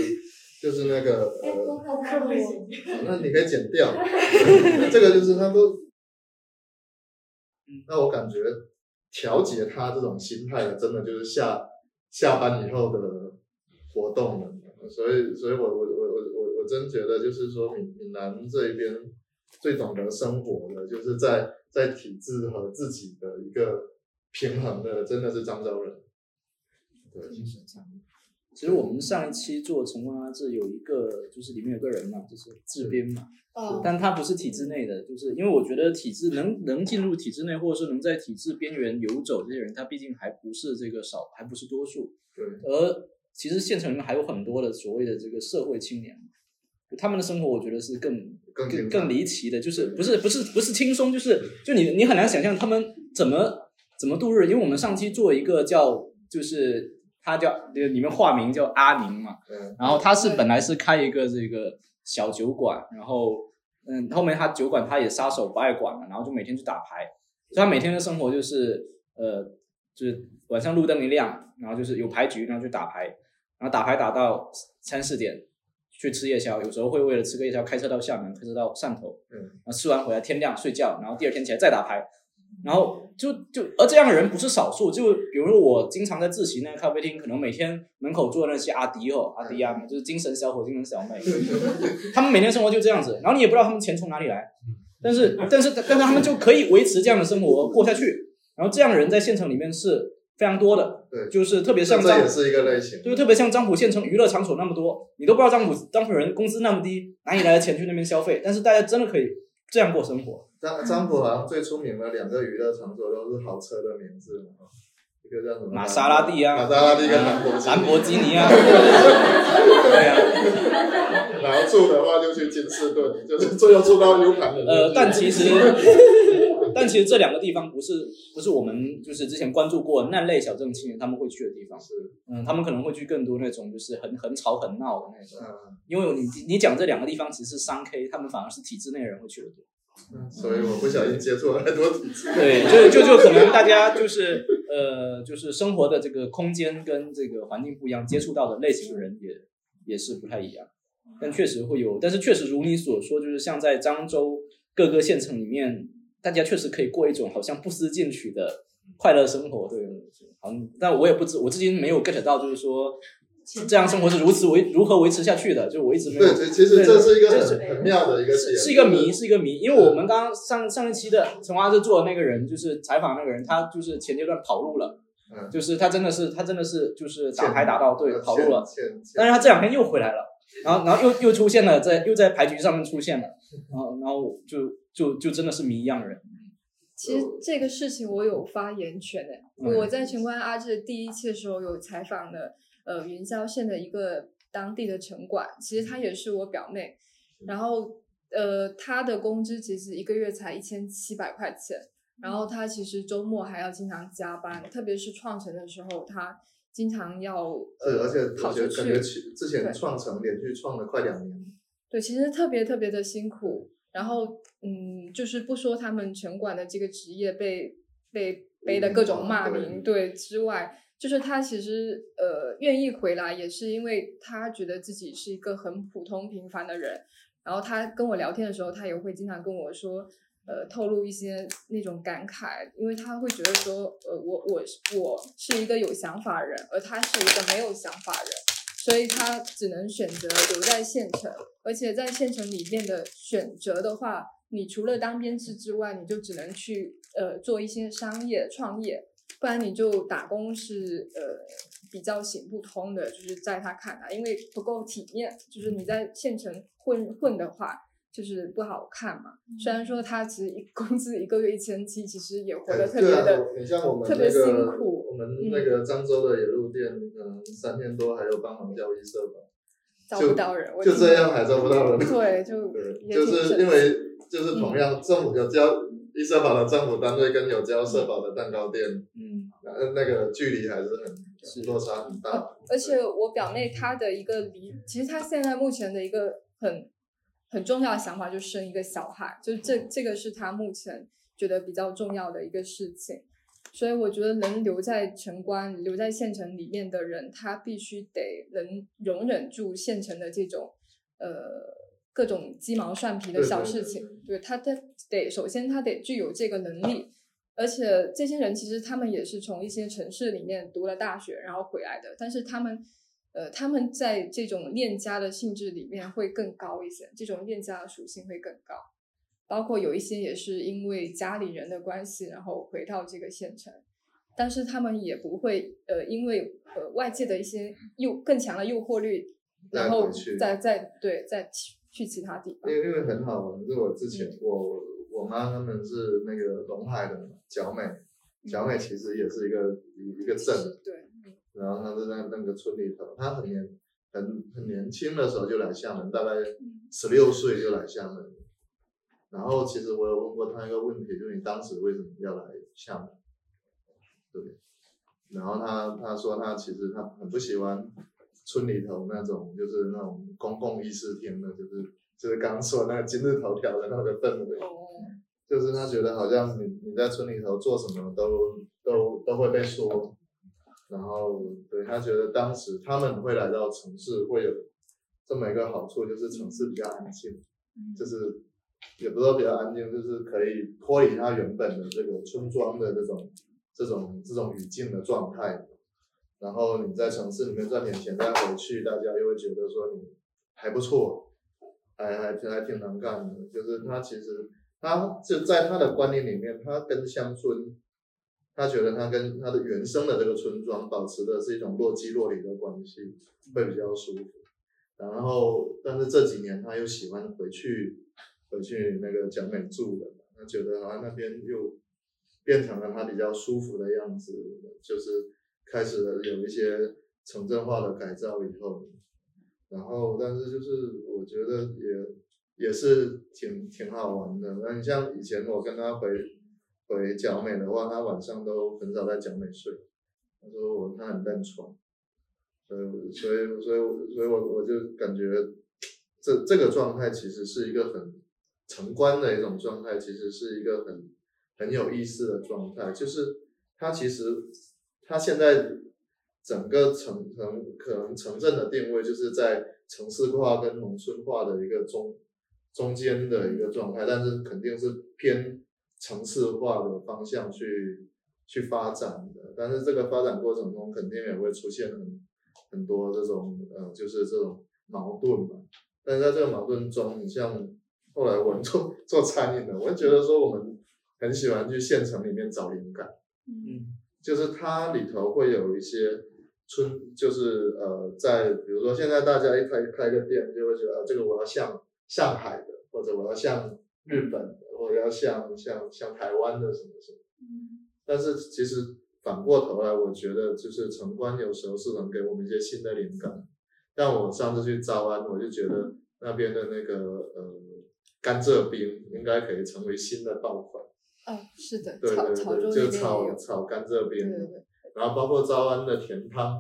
就是那个 (laughs) 呃，(laughs) 那你可以剪掉，(laughs) 这个就是他都。那我感觉调节他这种心态的，真的就是下下班以后的活动了。所以，所以我我我我我我真觉得，就是说闽闽南这一边最懂得生活的，就是在在体制和自己的一个平衡的，真的是漳州人。对。其实我们上一期做成功阿志有一个，就是里面有个人嘛，就是志边嘛，但他不是体制内的，就是因为我觉得体制能能进入体制内，或者是能在体制边缘游走这些人，他毕竟还不是这个少，还不是多数。对。而其实县城里面还有很多的所谓的这个社会青年，他们的生活我觉得是更更更离奇的，就是不是不是不是轻松，就是就你你很难想象他们怎么怎么度日，因为我们上期做一个叫就是。他叫里面化名叫阿宁嘛，然后他是本来是开一个这个小酒馆，然后嗯，后面他酒馆他也撒手不爱管了，然后就每天去打牌，所以他每天的生活就是呃，就是晚上路灯一亮，然后就是有牌局，然后去打牌，然后打牌打到三四点去吃夜宵，有时候会为了吃个夜宵开车到厦门，开车到汕头，嗯，然后吃完回来天亮睡觉，然后第二天起来再打牌。然后就就，而这样的人不是少数。就比如说，我经常在自习那个咖啡厅，可能每天门口坐那些阿迪哦，阿迪啊，就是精神小伙、精神小妹，他们每天生活就这样子。然后你也不知道他们钱从哪里来，但是但是但是他们就可以维持这样的生活过下去。然后这样的人在县城里面是非常多的，对，就是特别像这，也是一个类型，就是特别像漳浦县城娱乐场所那么多，你都不知道漳浦漳浦人工资那么低，哪里来的钱去那边消费？但是大家真的可以这样过生活。漳漳浦好像最出名的两个娱乐场所都是豪车的名字嘛，一个叫什么？玛莎拉蒂啊，玛莎拉蒂跟兰博兰博基尼啊，对啊。然后住的话就去金士顿，就是最后住到 U 盘的。呃，但其实，但其实这两个地方不是不是我们就是之前关注过那类小镇青年他们会去的地方。是，嗯，他们可能会去更多那种就是很很吵很闹的那种。嗯。因为你你讲这两个地方其实是三 K，他们反而是体制内人会去的多。所以我不小心接触了太多体制。对，就就就可能大家就是呃，就是生活的这个空间跟这个环境不一样，接触到的类型的人也也是不太一样。但确实会有，但是确实如你所说，就是像在漳州各个县城里面，大家确实可以过一种好像不思进取的快乐生活。对，好，但我也不知我至今没有 get 到，就是说这样生活是如此维如何维持下去的？就我一直没有。对，其实这是一个很很妙的一个是是一个谜，是一个谜。因为我们刚刚上上一期的陈华是做的那个人，就是采访那个人，他就是前阶段跑路了，嗯，就是他真的是他真的是就是打牌打到对跑路了，但是他这两天又回来了，然后然后又又出现了在又在牌局上面出现了，然后然后就就就真的是谜一样的人。其实这个事情我有发言权的，我在城关阿志第一期的时候有采访的。呃，云霄县的一个当地的城管，其实他也是我表妹，然后呃，她的工资其实一个月才一千七百块钱，然后她其实周末还要经常加班，特别是创城的时候，她经常要呃，而且跑出去，之前创城连续创了快两年，对，其实特别特别的辛苦，然后嗯，就是不说他们城管的这个职业被被背的各种骂名对之外。就是他其实呃愿意回来，也是因为他觉得自己是一个很普通平凡的人。然后他跟我聊天的时候，他也会经常跟我说，呃，透露一些那种感慨，因为他会觉得说，呃，我我我是一个有想法人，而他是一个没有想法人，所以他只能选择留在县城。而且在县城里面的选择的话，你除了当编制之外，你就只能去呃做一些商业创业。不然你就打工是呃比较行不通的，就是在他看来，因为不够体面。就是你在县城混混的话，就是不好看嘛。虽然说他其实工资一个月一千七，其实也活得特别的，你像我们特别辛苦。我们那个漳州的野鹿店，嗯，三天多还有帮忙交易社保，招不到人，就这样还招不到人。对，(laughs) 就就是因为就是同样政府有交。医社保的政府单位跟有交社保的蛋糕店，嗯，那那个距离还是很落差很大。而且我表妹她的一个理，其实她现在目前的一个很很重要的想法就是生一个小孩，就这这个是她目前觉得比较重要的一个事情。所以我觉得能留在城关、留在县城里面的人，他必须得能容忍住县城的这种呃。各种鸡毛蒜皮的小事情，对他，他得首先他得具有这个能力，而且这些人其实他们也是从一些城市里面读了大学然后回来的，但是他们，呃，他们在这种恋家的性质里面会更高一些，这种恋家的属性会更高，包括有一些也是因为家里人的关系然后回到这个县城，但是他们也不会呃因为呃外界的一些诱更强的诱惑力，然后再再对再。去其他地方，因为因为很好玩，是我之前我我妈他们是那个龙海的角美，角美其实也是一个一个镇，对，然后她是在那个村里头，她很年很很年轻的时候就来厦门，大概十六岁就来厦门，然后其实我有问过他一个问题，就是你当时为什么要来厦门？对，然后他他说他其实他很不喜欢。村里头那种就是那种公共议事厅的，就是就是刚刚说那个今日头条的那个氛围，就是他觉得好像你你在村里头做什么都都都会被说，然后对他觉得当时他们会来到城市会有这么一个好处，就是城市比较安静，就是也不是说比较安静，就是可以脱离他原本的这个村庄的这种这种这种语境的状态。然后你在城市里面赚点钱再回去，大家又会觉得说你还不错，还还还挺能干的。就是他其实他就在他的观念里面，他跟乡村，他觉得他跟他的原生的这个村庄保持的是一种若即若离的关系，会比较舒服。然后，但是这几年他又喜欢回去回去那个蒋美住了，他觉得好像那边又变成了他比较舒服的样子，就是。开始了有一些城镇化的改造以后，然后但是就是我觉得也也是挺挺好玩的。那你像以前我跟他回回角美的话，他晚上都很少在角美睡，他说我他很认床，所以所以所以所以我我就感觉这这个状态其实是一个很城关的一种状态，其实是一个很很有意思的状态，就是它其实。它现在整个城城可能城镇的定位就是在城市化跟农村化的一个中中间的一个状态，但是肯定是偏城市化的方向去去发展的。但是这个发展过程中肯定也会出现很很多这种呃，就是这种矛盾嘛。但是在这个矛盾中，你像后来我们做做餐饮的，(laughs) 我就觉得说我们很喜欢去县城里面找灵感，嗯，就是它里头会有一些村，就是呃，在比如说现在大家一开开个店，就会觉得、啊、这个我要像上海的，或者我要像日本的，或者要像像像台湾的什么什么。嗯但是其实反过头来，我觉得就是城关有时候是能给我们一些新的灵感。但我上次去招安，我就觉得那边的那个呃甘蔗冰应该可以成为新的爆款。嗯，是的，对对对，就炒，炒甘蔗冰。对对对，然后包括招安的甜汤，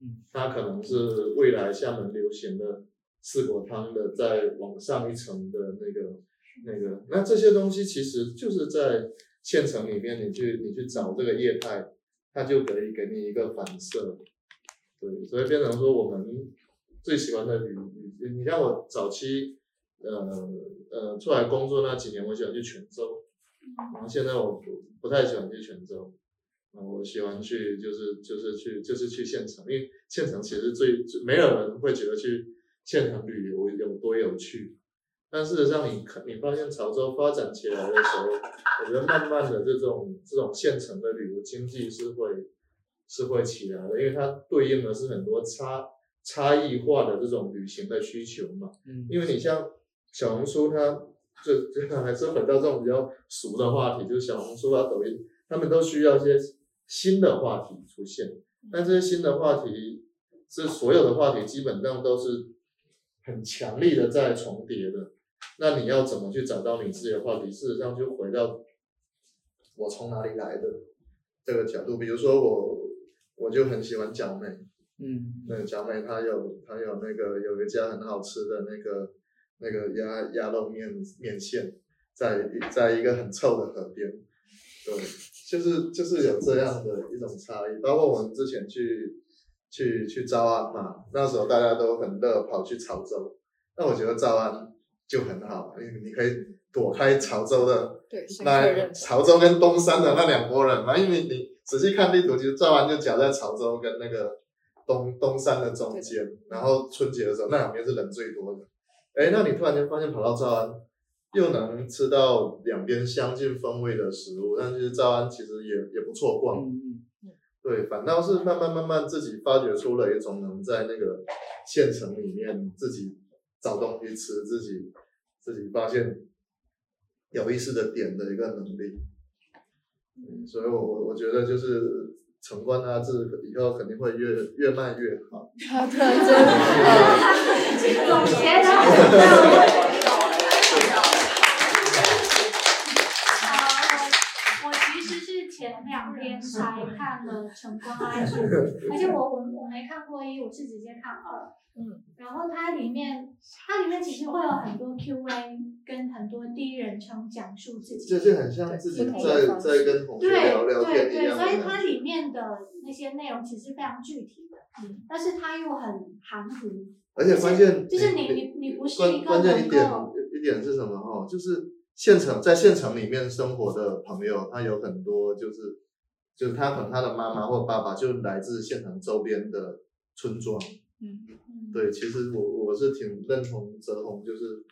嗯，它可能是未来厦门流行的四果汤的再往上一层的那个那个，那这些东西其实就是在县城里面，你去你去找这个业态，它就可以给你一个反射，对，所以变成说我们最喜欢的旅旅，你像我早期呃呃出来工作那几年，我喜欢去泉州，然后现在我不不太喜欢去泉州。啊，我喜欢去，就是就是去就是去县城，因为县城其实最最没有人会觉得去县城旅游有多有趣，但事实上你看你发现潮州发展起来的时候，我觉得慢慢的这种这种县城的旅游经济是会是会起来的，因为它对应的是很多差差异化的这种旅行的需求嘛。嗯因为你像小红书它，这这 (laughs) 还是回到这种比较俗的话题，就是小红书啊、抖音，他们都需要一些新的话题出现。但这些新的话题，是所有的话题基本上都是很强力的在重叠的。那你要怎么去找到你自己的话题？事实上就回到我从哪里来的这个角度。比如说我，我就很喜欢蒋美，嗯那个蒋妹她有她有那个有一家很好吃的那个那个鸭鸭肉面面线，在在一个很臭的河边，对，就是就是有这样的一种差异。包括我们之前去去去招安嘛，那时候大家都很热跑去潮州，那我觉得招安就很好，因为你可以躲开潮州的对，那。潮州跟东山的那两拨人嘛，因为你仔细看地图，其实招安就夹在潮州跟那个东东山的中间，然后春节的时候那两边是人最多的。哎，那你突然间发现跑到赵安，又能吃到两边相近风味的食物，但是赵安其实也也不错逛。嗯对，反倒是慢慢慢慢自己发掘出了一种能在那个县城里面自己找东西吃，自己自己发现有意思的点的一个能力。嗯，所以我我我觉得就是城关啊，这以后肯定会越越卖越好。他突然间，(laughs) 呃总结的是前两天才看了《晨光爱情》，(laughs) 而且我我我没看过一，我是直接看二。嗯，然后它里面它里面其实会有很多 Q&A 跟很多第一人称讲述自己就。是很像自己在在跟同学对聊聊对对，天一样所以的感觉。它里面的那些内容其实非常具体的，嗯但是它又很含糊。而且关键就是你你你不是一个关键一点能够一点是什么哈？就是县城在县城里面生活的朋友，他有很多就是就是他可能他的妈妈或爸爸就来自县城周边的村庄。嗯，嗯对，其实我我是挺认同泽宏，就是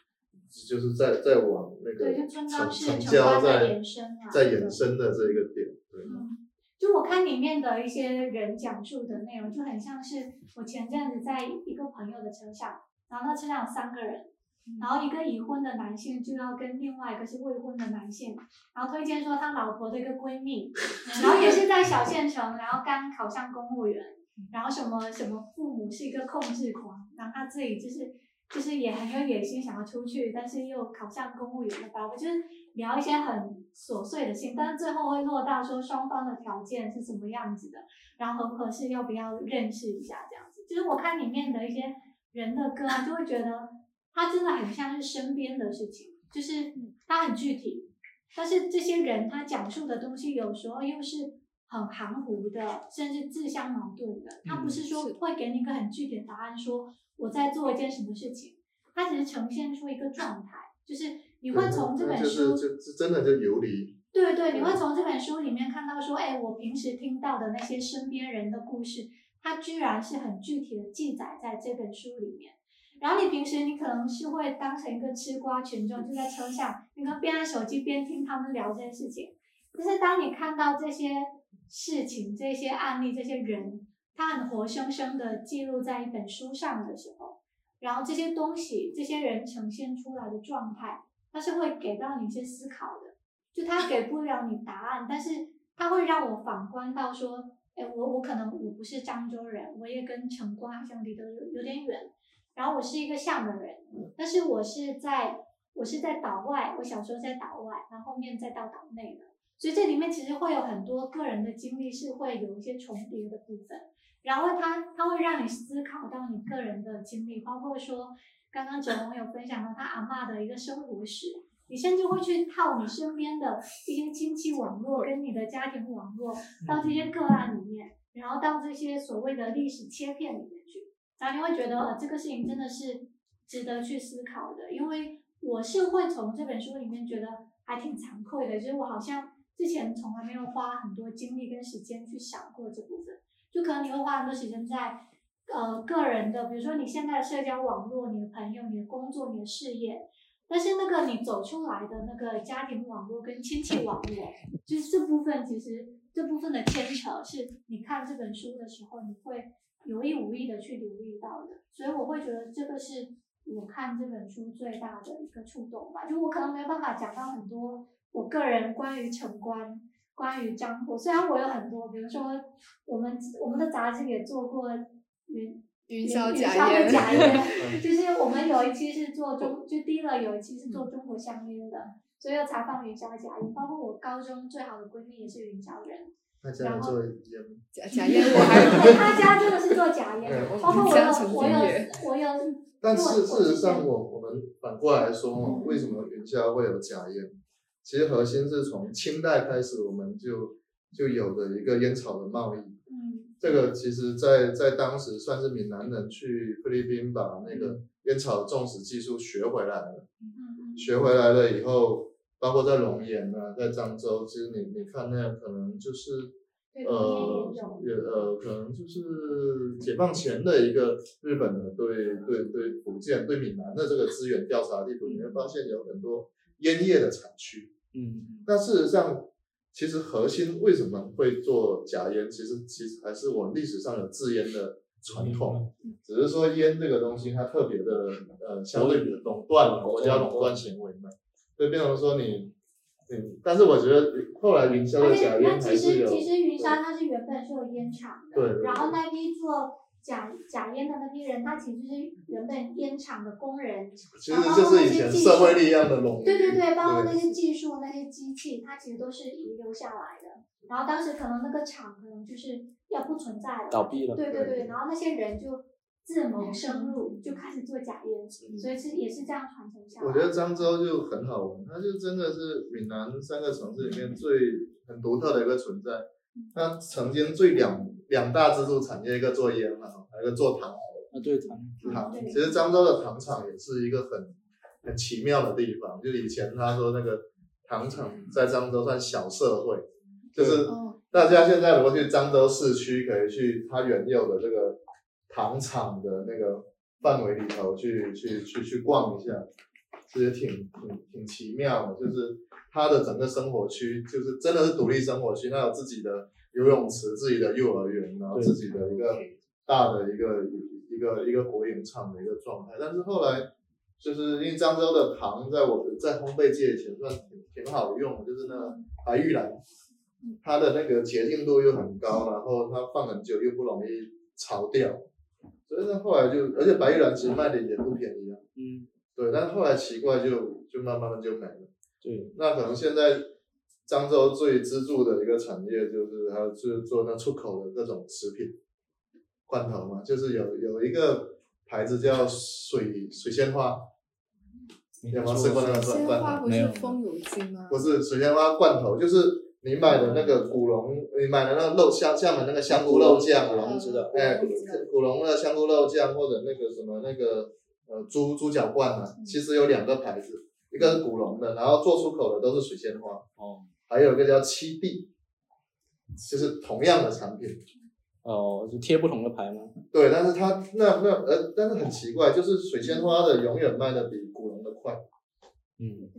就是在在往那个城城郊在延伸嘛。在延伸的这一个点，对。嗯，就我看里面的一些人讲述的内容，就很像是我前阵子在一个朋友的车上，然后那车上有三个人，然后一个已婚的男性就要跟另外一个是未婚的男性，然后推荐说他老婆的一个闺蜜，(laughs) 然后也是在小县城，然后刚考上公务员，然后什么什么父母是一个控制狂，然后他自己就是就是也很有野心想要出去，但是又考上公务员的吧？我，就是聊一些很琐碎的事情，但是最后会落到说双方的条件是什么样子的，然后合不合适，要不要认识一下这样子。就是我看里面的一些人的歌啊，就会觉得他真的很像是身边的事情，就是它很具体，但是这些人他讲述的东西有时候又是很含糊的，甚至自相矛盾的。他不是说会给你一个很具体的答案，说我在做一件什么事情，他只是呈现出一个状态，就是你会从这本就书就真的就游离，对对，你会从这本书里面看到说，哎，我平时听到的那些身边人的故事，它居然是很具体的记载在这本书里面。然后你平时你可能是会当成一个吃瓜群众，就在车上，你可能边按手机边听他们聊这件事情。但是当你看到这些事情、这些案例、这些人，他很活生生的记录在一本书上的时候，然后这些东西、这些人呈现出来的状态，它是会给到你一些思考的。就他给不了你答案，但是他会让我反观到说，哎，我我可能我不是漳州人，我也跟城关好像离得有有点远。然后我是一个厦门人，但是我是在我是在岛外，我小时候在岛外，然后后面再到岛内的，所以这里面其实会有很多个人的经历是会有一些重叠的部分。然后它它会让你思考到你个人的经历，包括说刚刚九龙有分享到他阿妈的一个生活史。你甚至会去套你身边的一些亲戚网络，跟你的家庭网络，到这些个案里面，然后到这些所谓的历史切片里面去，然后你会觉得这个事情真的是值得去思考的。因为我是会从这本书里面觉得还挺惭愧的，就是我好像之前从来没有花很多精力跟时间去想过这部分，就可能你会花很多时间在呃个人的，比如说你现在的社交网络、你的朋友、你的工作、你的事业。但是那个你走出来的那个家庭网络跟亲戚网络，就是这部分其实这部分的牵扯，是你看这本书的时候，你会有意无意的去留意到的。所以我会觉得这个是我看这本书最大的一个触动吧。就我可能没有办法讲到很多我个人关于城关、关于张破，虽然我有很多，比如说我们我们的杂志也做过云。云霄假烟，(laughs) 就是我们有一期是做中，就第一个有一期是做中国香烟的，所以要采访云霄假烟。包括我高中最好的闺蜜也是云霄人，然后假假烟，我还他家真的是做假 (laughs) 烟，包括我有我有我有。(laughs) 但是事实上，我我们反过来说，为什么云霄会有假烟？其实核心是从清代开始，我们就就有的一个烟草的贸易。这个其实，在在当时算是闽南人去菲律宾把那个烟草种植技术学回来了。学回来了以后，包括在龙岩啊，在漳州，其实你你看那样，可能就是呃，也呃，可能就是解放前的一个日本的对对对福建对闽南的这个资源调查地图，你会发现有很多烟叶的产区。嗯，那事实上。其实核心为什么会做假烟？其实其实还是我历史上有制烟的传统，只是说烟这个东西它特别的呃相对比垄断国家垄断行为嘛，所以变成说你嗯，但是我觉得后来云霄的假烟还是有。其实云霄它是原本是有烟厂的，对，然后那批做。假假烟的那批人，他其实是原本烟厂的工人，其实就是以前社会力量的垄对对对，包括那些技术、那些机器，它其实都是遗留下来的。然后当时可能那个厂可能就是要不存在了，倒闭了。对对对，然后那些人就自谋生路，就开始做假烟，所以是也是这样传承下来。我觉得漳州就很好玩，它就真的是闽南三个城市里面最很独特的一个存在。它曾经最两。两大支柱产业，一个做烟嘛，还有一个做糖。啊，对糖。糖，其实漳州的糖厂也是一个很很奇妙的地方。就以前他说那个糖厂在漳州算小社会，就是大家现在如果去漳州市区，可以去它原有的这个糖厂的那个范围里头去去去去逛一下，其实挺挺挺奇妙的。就是它的整个生活区，就是真的是独立生活区，它有自己的。游泳池、自己的幼儿园，然后自己的一个大的一个一个一个国营厂的一个状态。但是后来，就是因为漳州的糖在我在烘焙界以前算挺挺好用，就是那个白玉兰，它的那个洁净度又很高，然后它放很久又不容易潮掉，所以呢后来就，而且白玉兰其实卖的也不便宜啊。嗯，对，但是后来奇怪就就慢慢的就没了。对，那可能现在。漳州最支柱的一个产业就是，还有就是做那出口的各种食品罐头嘛，就是有有一个牌子叫水水仙花，有没有吃过那个罐罐头？不是风油精吗？不是水仙花罐头，就是你买的那个古龙，你买的那个肉香厦门那个香菇肉酱啊，哎，古龙的香菇肉酱或者那个什么那个呃猪猪脚罐啊，其实有两个牌子，一个是古龙的，然后做出口的都是水仙花。哦。还有一个叫七弟，就是同样的产品，哦，就贴不同的牌吗？对，但是它那那呃，但是很奇怪，就是水仙花的永远卖的比古龙的快，嗯，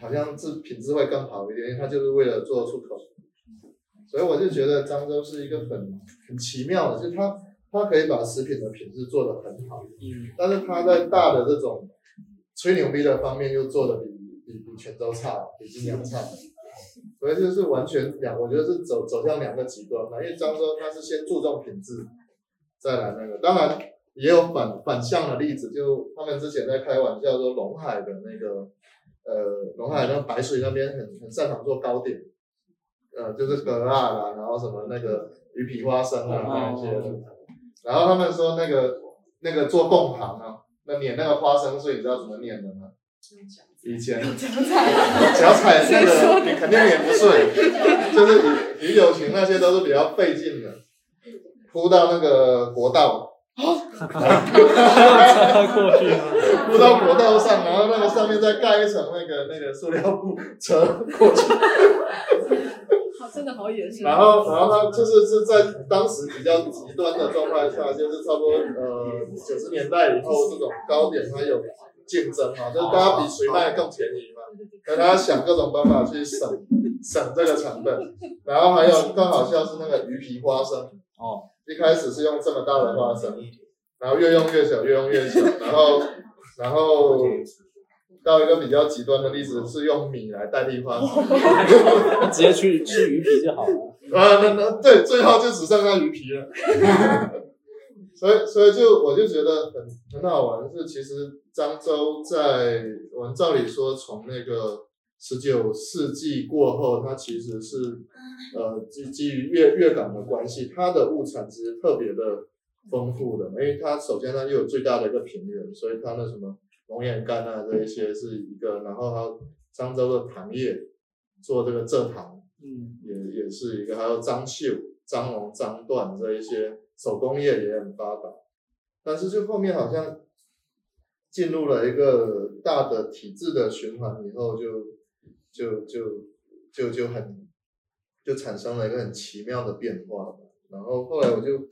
好像是品质会更好一点，因为它就是为了做出口。所以我就觉得漳州是一个很很奇妙的，就是它它可以把食品的品质做得很好，嗯，但是它在大的这种吹牛逼的方面又做的比比比泉州差，比金阳差。所以就是完全两，我觉得是走走向两个极端嘛。因为漳州它是先注重品质，再来那个，当然也有反反向的例子，就他们之前在开玩笑说龙海的那个，呃，龙海那白水那边很很擅长做糕点，呃，就是格辣啦，然后什么那个鱼皮花生啊那些，然后他们说那个那个做贡糖啊，那碾那个花生碎，你知道怎么碾的吗？以前脚踩 (laughs) 那个你肯定碾不碎，就是鱼鱼柳裙那些都是比较费劲的，铺到那个国道，过去铺到国道上，然后那个上面再盖一层那个那个塑料布车过去，好，真的好野生。然后然后他就是是在当时比较极端的状态下，就是差不多呃九十年代以后这种糕点它有竞争嘛，就是大家比谁卖的更便宜嘛，所以他想各种办法去省省这个成本，然后还有更好笑是那个鱼皮花生，哦，一开始是用这么大的花生，然后越用越小，越用越小，然后 (laughs) 然后到一个比较极端的例子是用米来代替花生，直接去吃鱼皮就好了。啊，那那对，最后就只剩下鱼皮了。(laughs) 所以，所以就我就觉得很很好玩，是其实漳州在我们照理说从那个十九世纪过后，它其实是呃基基于粤粤港的关系，它的物产其实特别的丰富的，因为它首先它又有最大的一个平原，所以它那什么龙眼干啊这一些是一个，然后还有漳州的糖业做这个蔗糖，嗯，也也是一个，还有张绣、张龙、张缎这一些手工业也很发达，但是就后面好像进入了一个大的体制的循环以后就，就就就就很就产生了一个很奇妙的变化。然后后来我就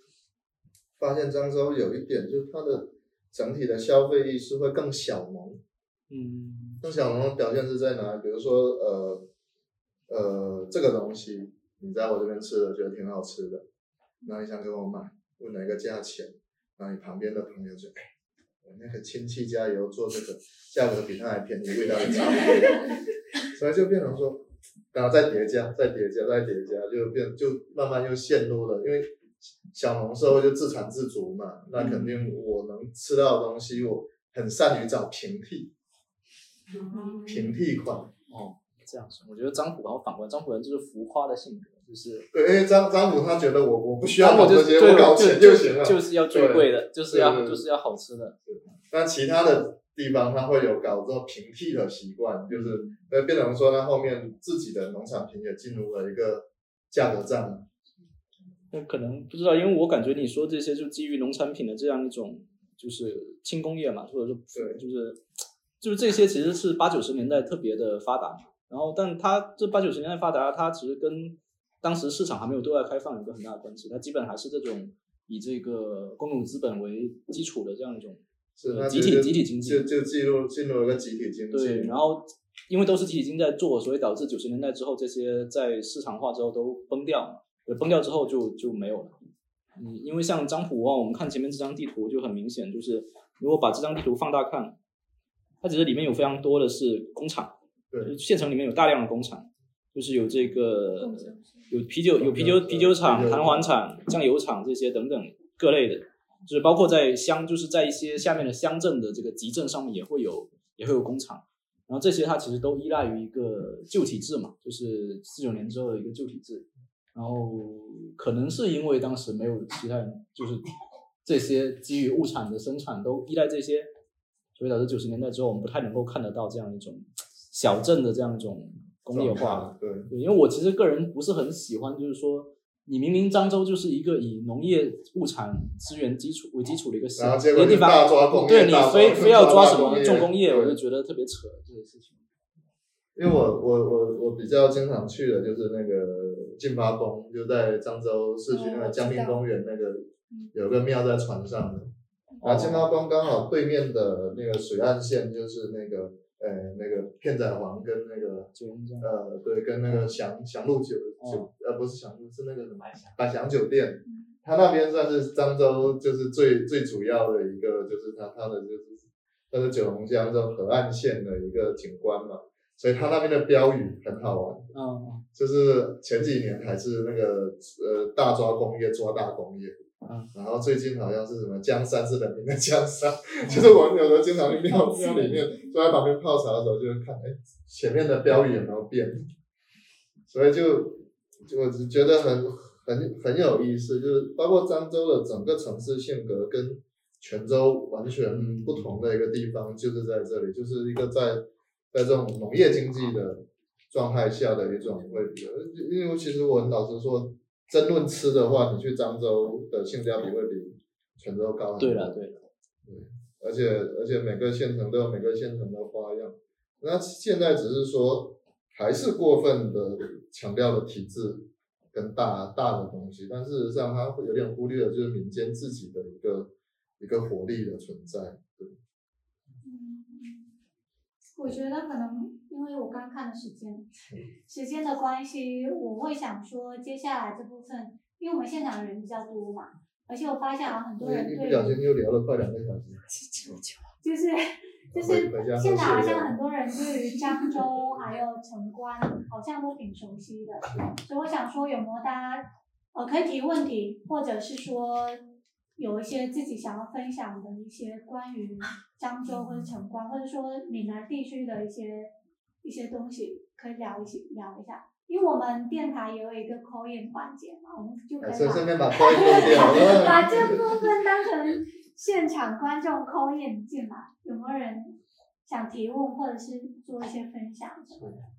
发现漳州有一点，就是它的整体的消费意识会更小农。嗯，更小农的表现是在哪里？比如说，呃，呃，这个东西你在我这边吃了，觉得挺好吃的，然后你想给我买，问哪个价钱，然后你旁边的朋友就，哎，我那个亲戚家也有做这个，价格比他还便宜，味道也差不多，所以就变成说，然后再叠加，再叠加，再叠加，就变就慢慢又陷入了，因为小农社会就自产自足嘛，那肯定我能吃到的东西，我很善于找平替。平替款，哦，这样说，我觉得张虎好像反过来，张虎人就是浮夸的性格，就是对，因为张张虎他觉得我我不需要搞这些，我搞钱就行了。就是要最贵的，就是要对对就是要好吃的。那其他的地方他会有搞这种平替的习惯，就是呃变成说他后面自己的农产品也进入了一个价格战。那可能不知道，因为我感觉你说这些就基于农产品的这样一种就是轻工业嘛，或者说对就是就是这些其实是八九十年代特别的发达嘛。然后，但它这八九十年代发达，它其实跟当时市场还没有对外开放有个很大的关系。它基本还是这种以这个公有资本为基础的这样一种是呃集体集体经济。就就进入进入了一个集体经济。对，然后因为都是集体经济在做，所以导致九十年代之后这些在市场化之后都崩掉崩掉之后就就没有了。嗯，因为像张普啊，我们看前面这张地图就很明显，就是如果把这张地图放大看，它其实里面有非常多的是工厂，对，县城里面有大量的工厂，就是有这个有啤酒有啤酒啤酒厂、弹簧厂、酱油厂这些等等各类的，就是包括在乡，就是在一些下面的乡镇的这个集镇上面也会有也会有工厂，然后这些它其实都依赖于一个旧体制嘛，就是四九年之后的一个旧体制，然后可能是因为当时没有其他人，就是这些基于物产的生产都依赖这些，所以导致九十年代之后我们不太能够看得到这样一种小镇的这样一种工业化。对，对，因为我其实个人不是很喜欢，就是说，你明明漳州就是一个以农业物产资源基础为基础的一个县然后结果一个地方，对你非非要抓什么重工业，我就觉得特别扯这个事情。因为我我我我比较经常去的就是那个进发宫，就在漳州市区那个江滨公园那个有个庙在船上的，然后进发宫刚好对面的那个水岸线就是那个呃那个片仔癀跟那个呃对跟那个祥祥路酒酒呃不是祥路是那个什么百祥酒店，它那边算是漳州就是最最主要的一个就是它它的就是它的九龙江这种河岸线的一个景观嘛。所以他那边的标语很好玩，嗯，就是前几年还是那个呃大抓工业抓大工业，嗯，然后最近好像是什么江山是人民的江山，(laughs) 就是我们有时候经常去庙庙里面坐在旁边泡茶的时候，就会看，哎，前面的标语有没有变，所以就就觉得很很很有意思，就是包括漳州的整个城市性格跟泉州完全不同的一个地方，就是在这里，就是一个在。在这种农业经济的状态下的一种会比，因为其实我老实说，争论吃的话，你去漳州的性价比会比泉州高很多。对了，对了，对，而且而且每个县城都有每个县城的花样。那现在只是说，还是过分的强调了体制跟大大的东西，但事实上，它会有点忽略了就是民间自己的一个一个活力的存在。对。我觉得可能因为我刚看的时间，时间的关系，我会想说接下来这部分，因为我们现场的人比较多嘛，而且我发现好像很多人对，不小心又聊了快两个小时，(laughs) 就是 (laughs) 就是现在好像很多人对于漳州还有城关好像都挺熟悉的，所以我想说有没有大家呃可以提问题，或者是说。有一些自己想要分享的一些关于 (laughs) 漳州或者城关，或者说闽南地区的一些一些东西，可以聊一起聊一下。因为我们电台也有一个 call in 环节嘛，我们就可以把把 call (laughs) in 把这部分当成现场观众 call in 进来。有没有人想提问或者是做一些分享什么的？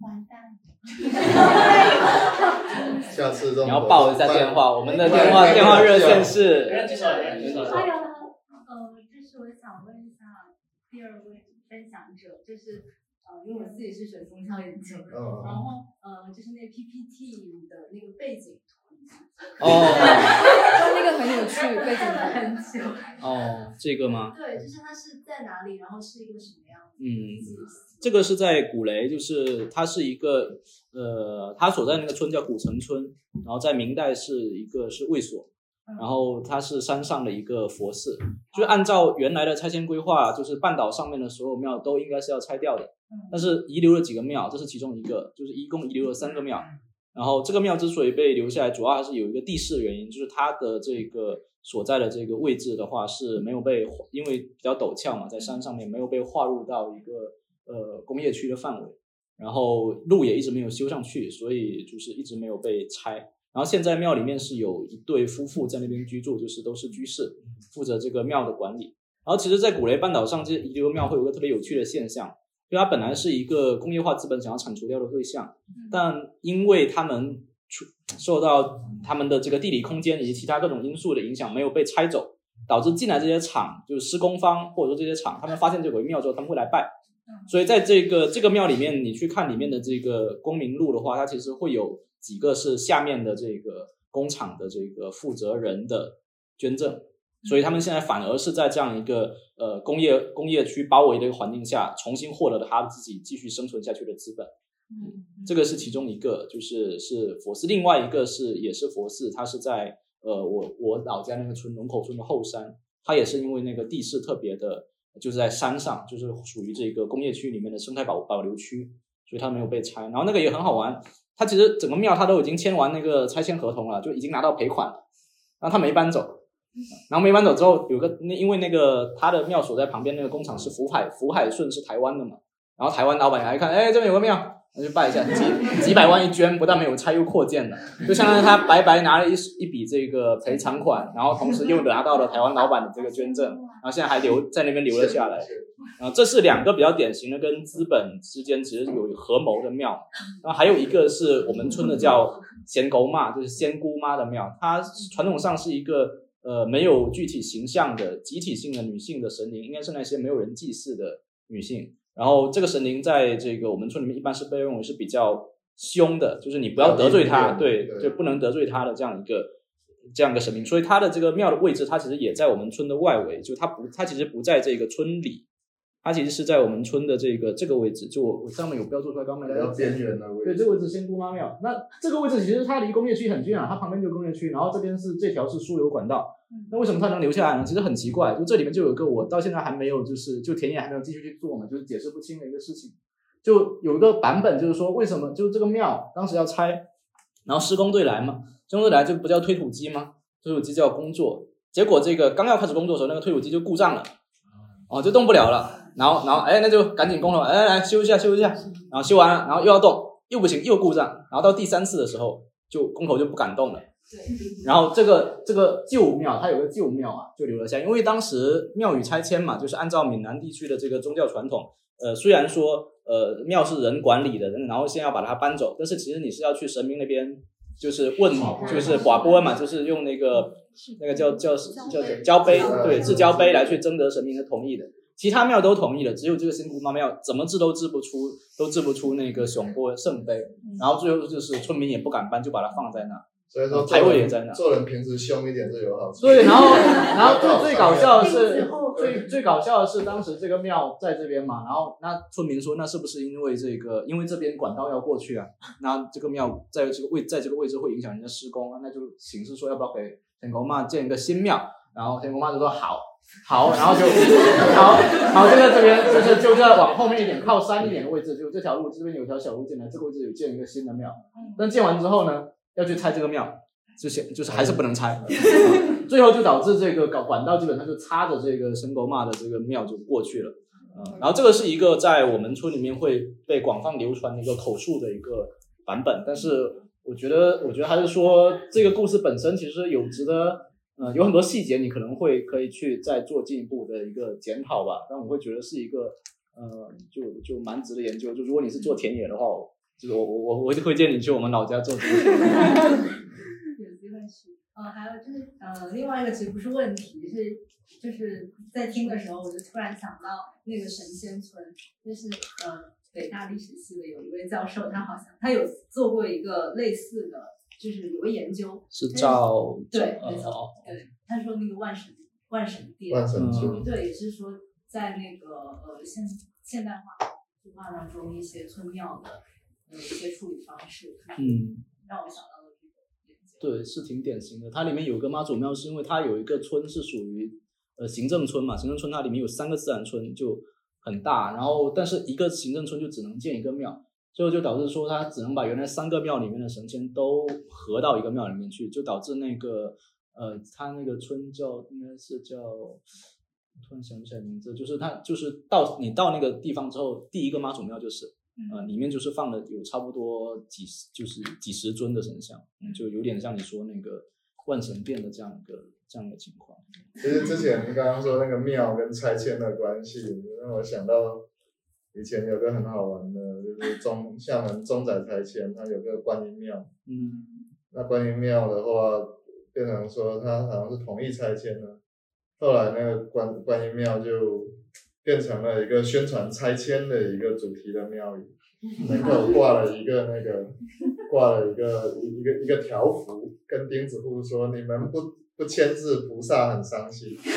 完蛋！下次你要报一下电话，我们的电话电话热线是。还有呢，呃，就是我想问一下第二位分享者，就是呃，因为我自己是学宗教研究的，然后呃，就是那个 PPT 的那个背景图。哦。(laughs) 那个很有趣，背景很久。哦，这个吗？对，就是它是在哪里，然后是一个什么样子？嗯。这个是在古雷，就是它是一个，呃，它所在那个村叫古城村，然后在明代是一个是卫所，然后它是山上的一个佛寺，就是按照原来的拆迁规划，就是半岛上面的所有庙都应该是要拆掉的，但是遗留了几个庙，这是其中一个，就是一共遗留了三个庙，然后这个庙之所以被留下来，主要还是有一个地势原因，就是它的这个所在的这个位置的话是没有被，因为比较陡峭嘛，在山上面没有被划入到一个。呃，工业区的范围，然后路也一直没有修上去，所以就是一直没有被拆。然后现在庙里面是有一对夫妇在那边居住，就是都是居士，负责这个庙的管理。然后其实，在古雷半岛上，这遗留庙会有个特别有趣的现象，就它本来是一个工业化资本想要铲除掉的对象，但因为他们受到他们的这个地理空间以及其他各种因素的影响，没有被拆走，导致进来这些厂，就是施工方或者说这些厂，他们发现这个庙之后，他们会来拜。所以在这个这个庙里面，你去看里面的这个公民录的话，它其实会有几个是下面的这个工厂的这个负责人的捐赠，所以他们现在反而是在这样一个呃工业工业区包围的一个环境下，重新获得了他自己继续生存下去的资本。嗯，这个是其中一个，就是是佛寺，另外一个是也是佛寺，它是在呃我我老家那个村龙口村的后山，它也是因为那个地势特别的。就是在山上，就是属于这个工业区里面的生态保保留区，所以它没有被拆。然后那个也很好玩，它其实整个庙它都已经签完那个拆迁合同了，就已经拿到赔款了，然后他没搬走。然后没搬走之后，有个那因为那个他的庙所在旁边那个工厂是福海福海顺是台湾的嘛，然后台湾老板来看，哎，这边有个庙。那就拜一下，几几百万一捐，不但没有拆，又扩建了，就相当于他白白拿了一一笔这个赔偿款，然后同时又拿到了台湾老板的这个捐赠，然后现在还留在那边留了下来。啊，这是两个比较典型的跟资本之间其实有合谋的庙。然后还有一个是我们村的叫仙狗妈，就是仙姑妈的庙，它传统上是一个呃没有具体形象的集体性的女性的神灵，应该是那些没有人祭祀的女性。然后这个神灵在这个我们村里面一般是被认为是比较凶的，就是你不要得罪他，对，就不能得罪他的这样一个这样一个神明。所以他的这个庙的位置，它其实也在我们村的外围，就它不，它其实不在这个村里。它其实是在我们村的这个这个位置，就我我上面有标注出来，刚刚比较边缘的位置。对，这个位置仙姑妈庙。那这个位置其实它离工业区很近啊，它旁边就工业区，然后这边是这条是输油管道。那为什么它能留下来呢？其实很奇怪，就这里面就有一个我到现在还没有，就是就田野还没有继续去做嘛，就是解释不清的一个事情。就有一个版本就是说，为什么就这个庙当时要拆，然后施工队来嘛，施工队来就不叫推土机吗？推土机叫工作，结果这个刚要开始工作的时候，那个推土机就故障了，哦，就动不了了。然后，然后，哎，那就赶紧工头，哎，来修一下，修一下。然后修完了，然后又要动，又不行，又故障。然后到第三次的时候，就工头就不敢动了。对。然后这个这个旧庙，它有个旧庙啊，就留了下，因为当时庙宇拆迁嘛，就是按照闽南地区的这个宗教传统，呃，虽然说呃庙是人管理的，然后先要把它搬走，但是其实你是要去神明那边，就是问，就是寡波嘛，就是用那个那个叫叫叫交杯，对，制交杯来去征得神明的同意的。其他庙都同意了，只有这个新姑妈庙怎么治都治不出，都治不出那个雄波圣杯。然后最后就是村民也不敢搬，就把它放在那。所以说财位也在那。做人平时凶一点是有好处。对，然后 (laughs) 然后最最搞笑的是，(laughs) 最最搞笑的是当时这个庙在这边嘛，然后那村民说，那是不是因为这个，因为这边管道要过去啊？(laughs) 那这个庙在这个位在这个位置会影响人家施工啊？那就形式说要不要给天公妈建一个新庙？然后天公妈就说好。好，然后就好，好，就在这边，就是就在往后面一点，靠山一点的位置，就这条路这边有条小路进来，这个位置有建一个新的庙。但建完之后呢，要去拆这个庙，就先就是还是不能拆，(laughs) 最后就导致这个搞管道基本上就插着这个神狗骂的这个庙就过去了。然后这个是一个在我们村里面会被广泛流传的一个口述的一个版本，但是我觉得，我觉得还是说这个故事本身其实有值得。嗯，有很多细节你可能会可以去再做进一步的一个检讨吧，但我会觉得是一个，呃，就就蛮值得研究。就如果你是做田野的话，就是我我我我会推荐你去我们老家做田野。(laughs) 有机会去。呃，还有就是呃，另外一个其实不是问题，是就是在听的时候，我就突然想到那个神仙村，就是呃北大历史系的有一位教授，他好像他有做过一个类似的。就是有个研究是照对没错对，他说那个万神万神殿，万神村对，也是说在那个呃现现代化文化当中一些村庙的呃一些处理方式，嗯，让我想到了这个研究。对，是挺典型的。它里面有个妈祖庙，是因为它有一个村是属于呃行政村嘛，行政村它里面有三个自然村就很大，然后但是一个行政村就只能建一个庙。最后就导致说，他只能把原来三个庙里面的神仙都合到一个庙里面去，就导致那个呃，他那个村叫应该是叫，突然想不起来名字，就是他就是到你到那个地方之后，第一个妈祖庙就是，呃，里面就是放了有差不多几十就是几十尊的神像，就有点像你说那个万神殿的这样一个这样的情况。其实之前你刚刚说那个庙跟拆迁的关系，让我想到。以前有个很好玩的，就是中厦门中仔拆迁，它有个观音庙。嗯。那观音庙的话，变成说它好像是同意拆迁了。后来那个观观音庙就变成了一个宣传拆迁的一个主题的庙宇，门口挂了一个那个 (laughs) 挂了一个一个一个条幅，跟钉子户说：“你们不不签字，菩萨很伤心。” (laughs)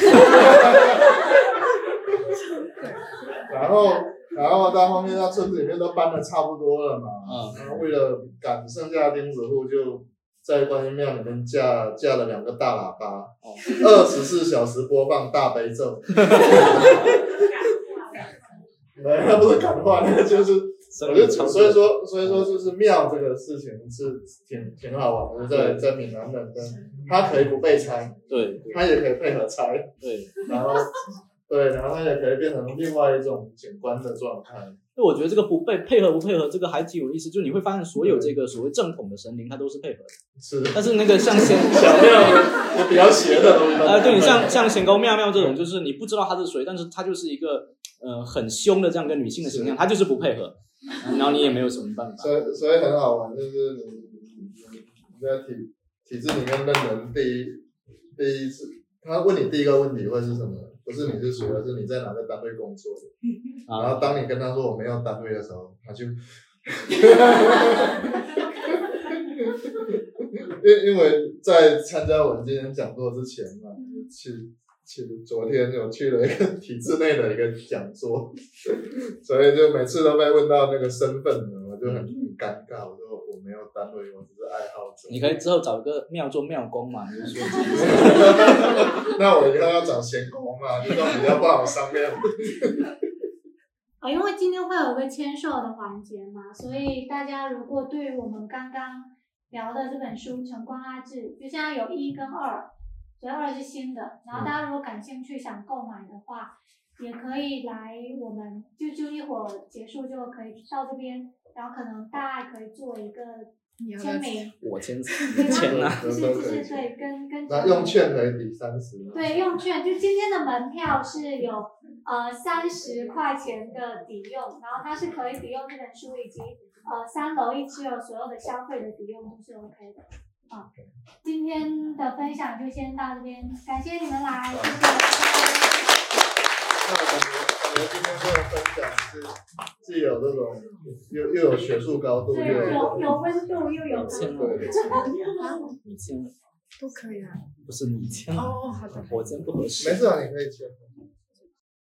然后。然后到后面，那村子里面都搬的差不多了嘛，然后为了赶剩下的钉子户，就在观音庙里面架架了两个大喇叭，二十四小时播放大悲咒。没，那不是感化，那个就是，我就所以说，所以说就是庙这个事情是挺挺好玩的，在在闽南那边，它可以不被拆，对，它也可以配合拆，对，然后。对，然后它也可以变成另外一种景观的状态。那我觉得这个不配配合不配合，这个还挺有意思。就你会发现，所有这个所谓正统的神灵，它都是配合的。是。但是那个像仙 (laughs) 小庙，我比较邪的东西。呃，对你像像仙公庙庙这种，就是你不知道他是谁，但是他就是一个呃很凶的这样一个女性的形象，他就是不配合，然后你也没有什么办法。所以所以很好玩，就是你你在体体制里面认人第一第一次，他问你第一个问题会是什么？不是你是谁，而是你在哪个单位工作的。(laughs) 然啊，后当你跟他说我没有单位的时候，他就，(laughs) (laughs) 因因为在参加我们今天讲座之前嘛，去去昨天有去了一个体制内的一个讲座，所以就每次都被问到那个身份，我就很很尴尬，我说有单位，我只是爱好者。你可以之后找一个庙做庙工嘛，你就说 (laughs) 那我以后要找闲工嘛，这种比较不好商量。啊，因为今天会有一个签售的环节嘛，所以大家如果对于我们刚刚聊的这本书《晨光阿志》，就现在有一跟二，所以二是新的。然后大家如果感兴趣想购买的话，也可以来我们就就一会儿结束就可以到这边，然后可能大爱可以做一个签名，我签字，你签啊。就是就是对跟跟那用券可以抵三十吗？对，用券就今天的门票是有呃三十块钱的抵用，然后它是可以抵用这本书以及呃三楼一期有所有的消费的抵用都是 OK 的。啊，今天的分享就先到这边，感谢你们来，谢谢。那我今天这个分享是既有这种又又有学术高度，又，有有有温度又 (laughs) 有签高度。了，你签了，都可以啊。不是你签了，哦，好的。我签不合适没。事啊，你可以签。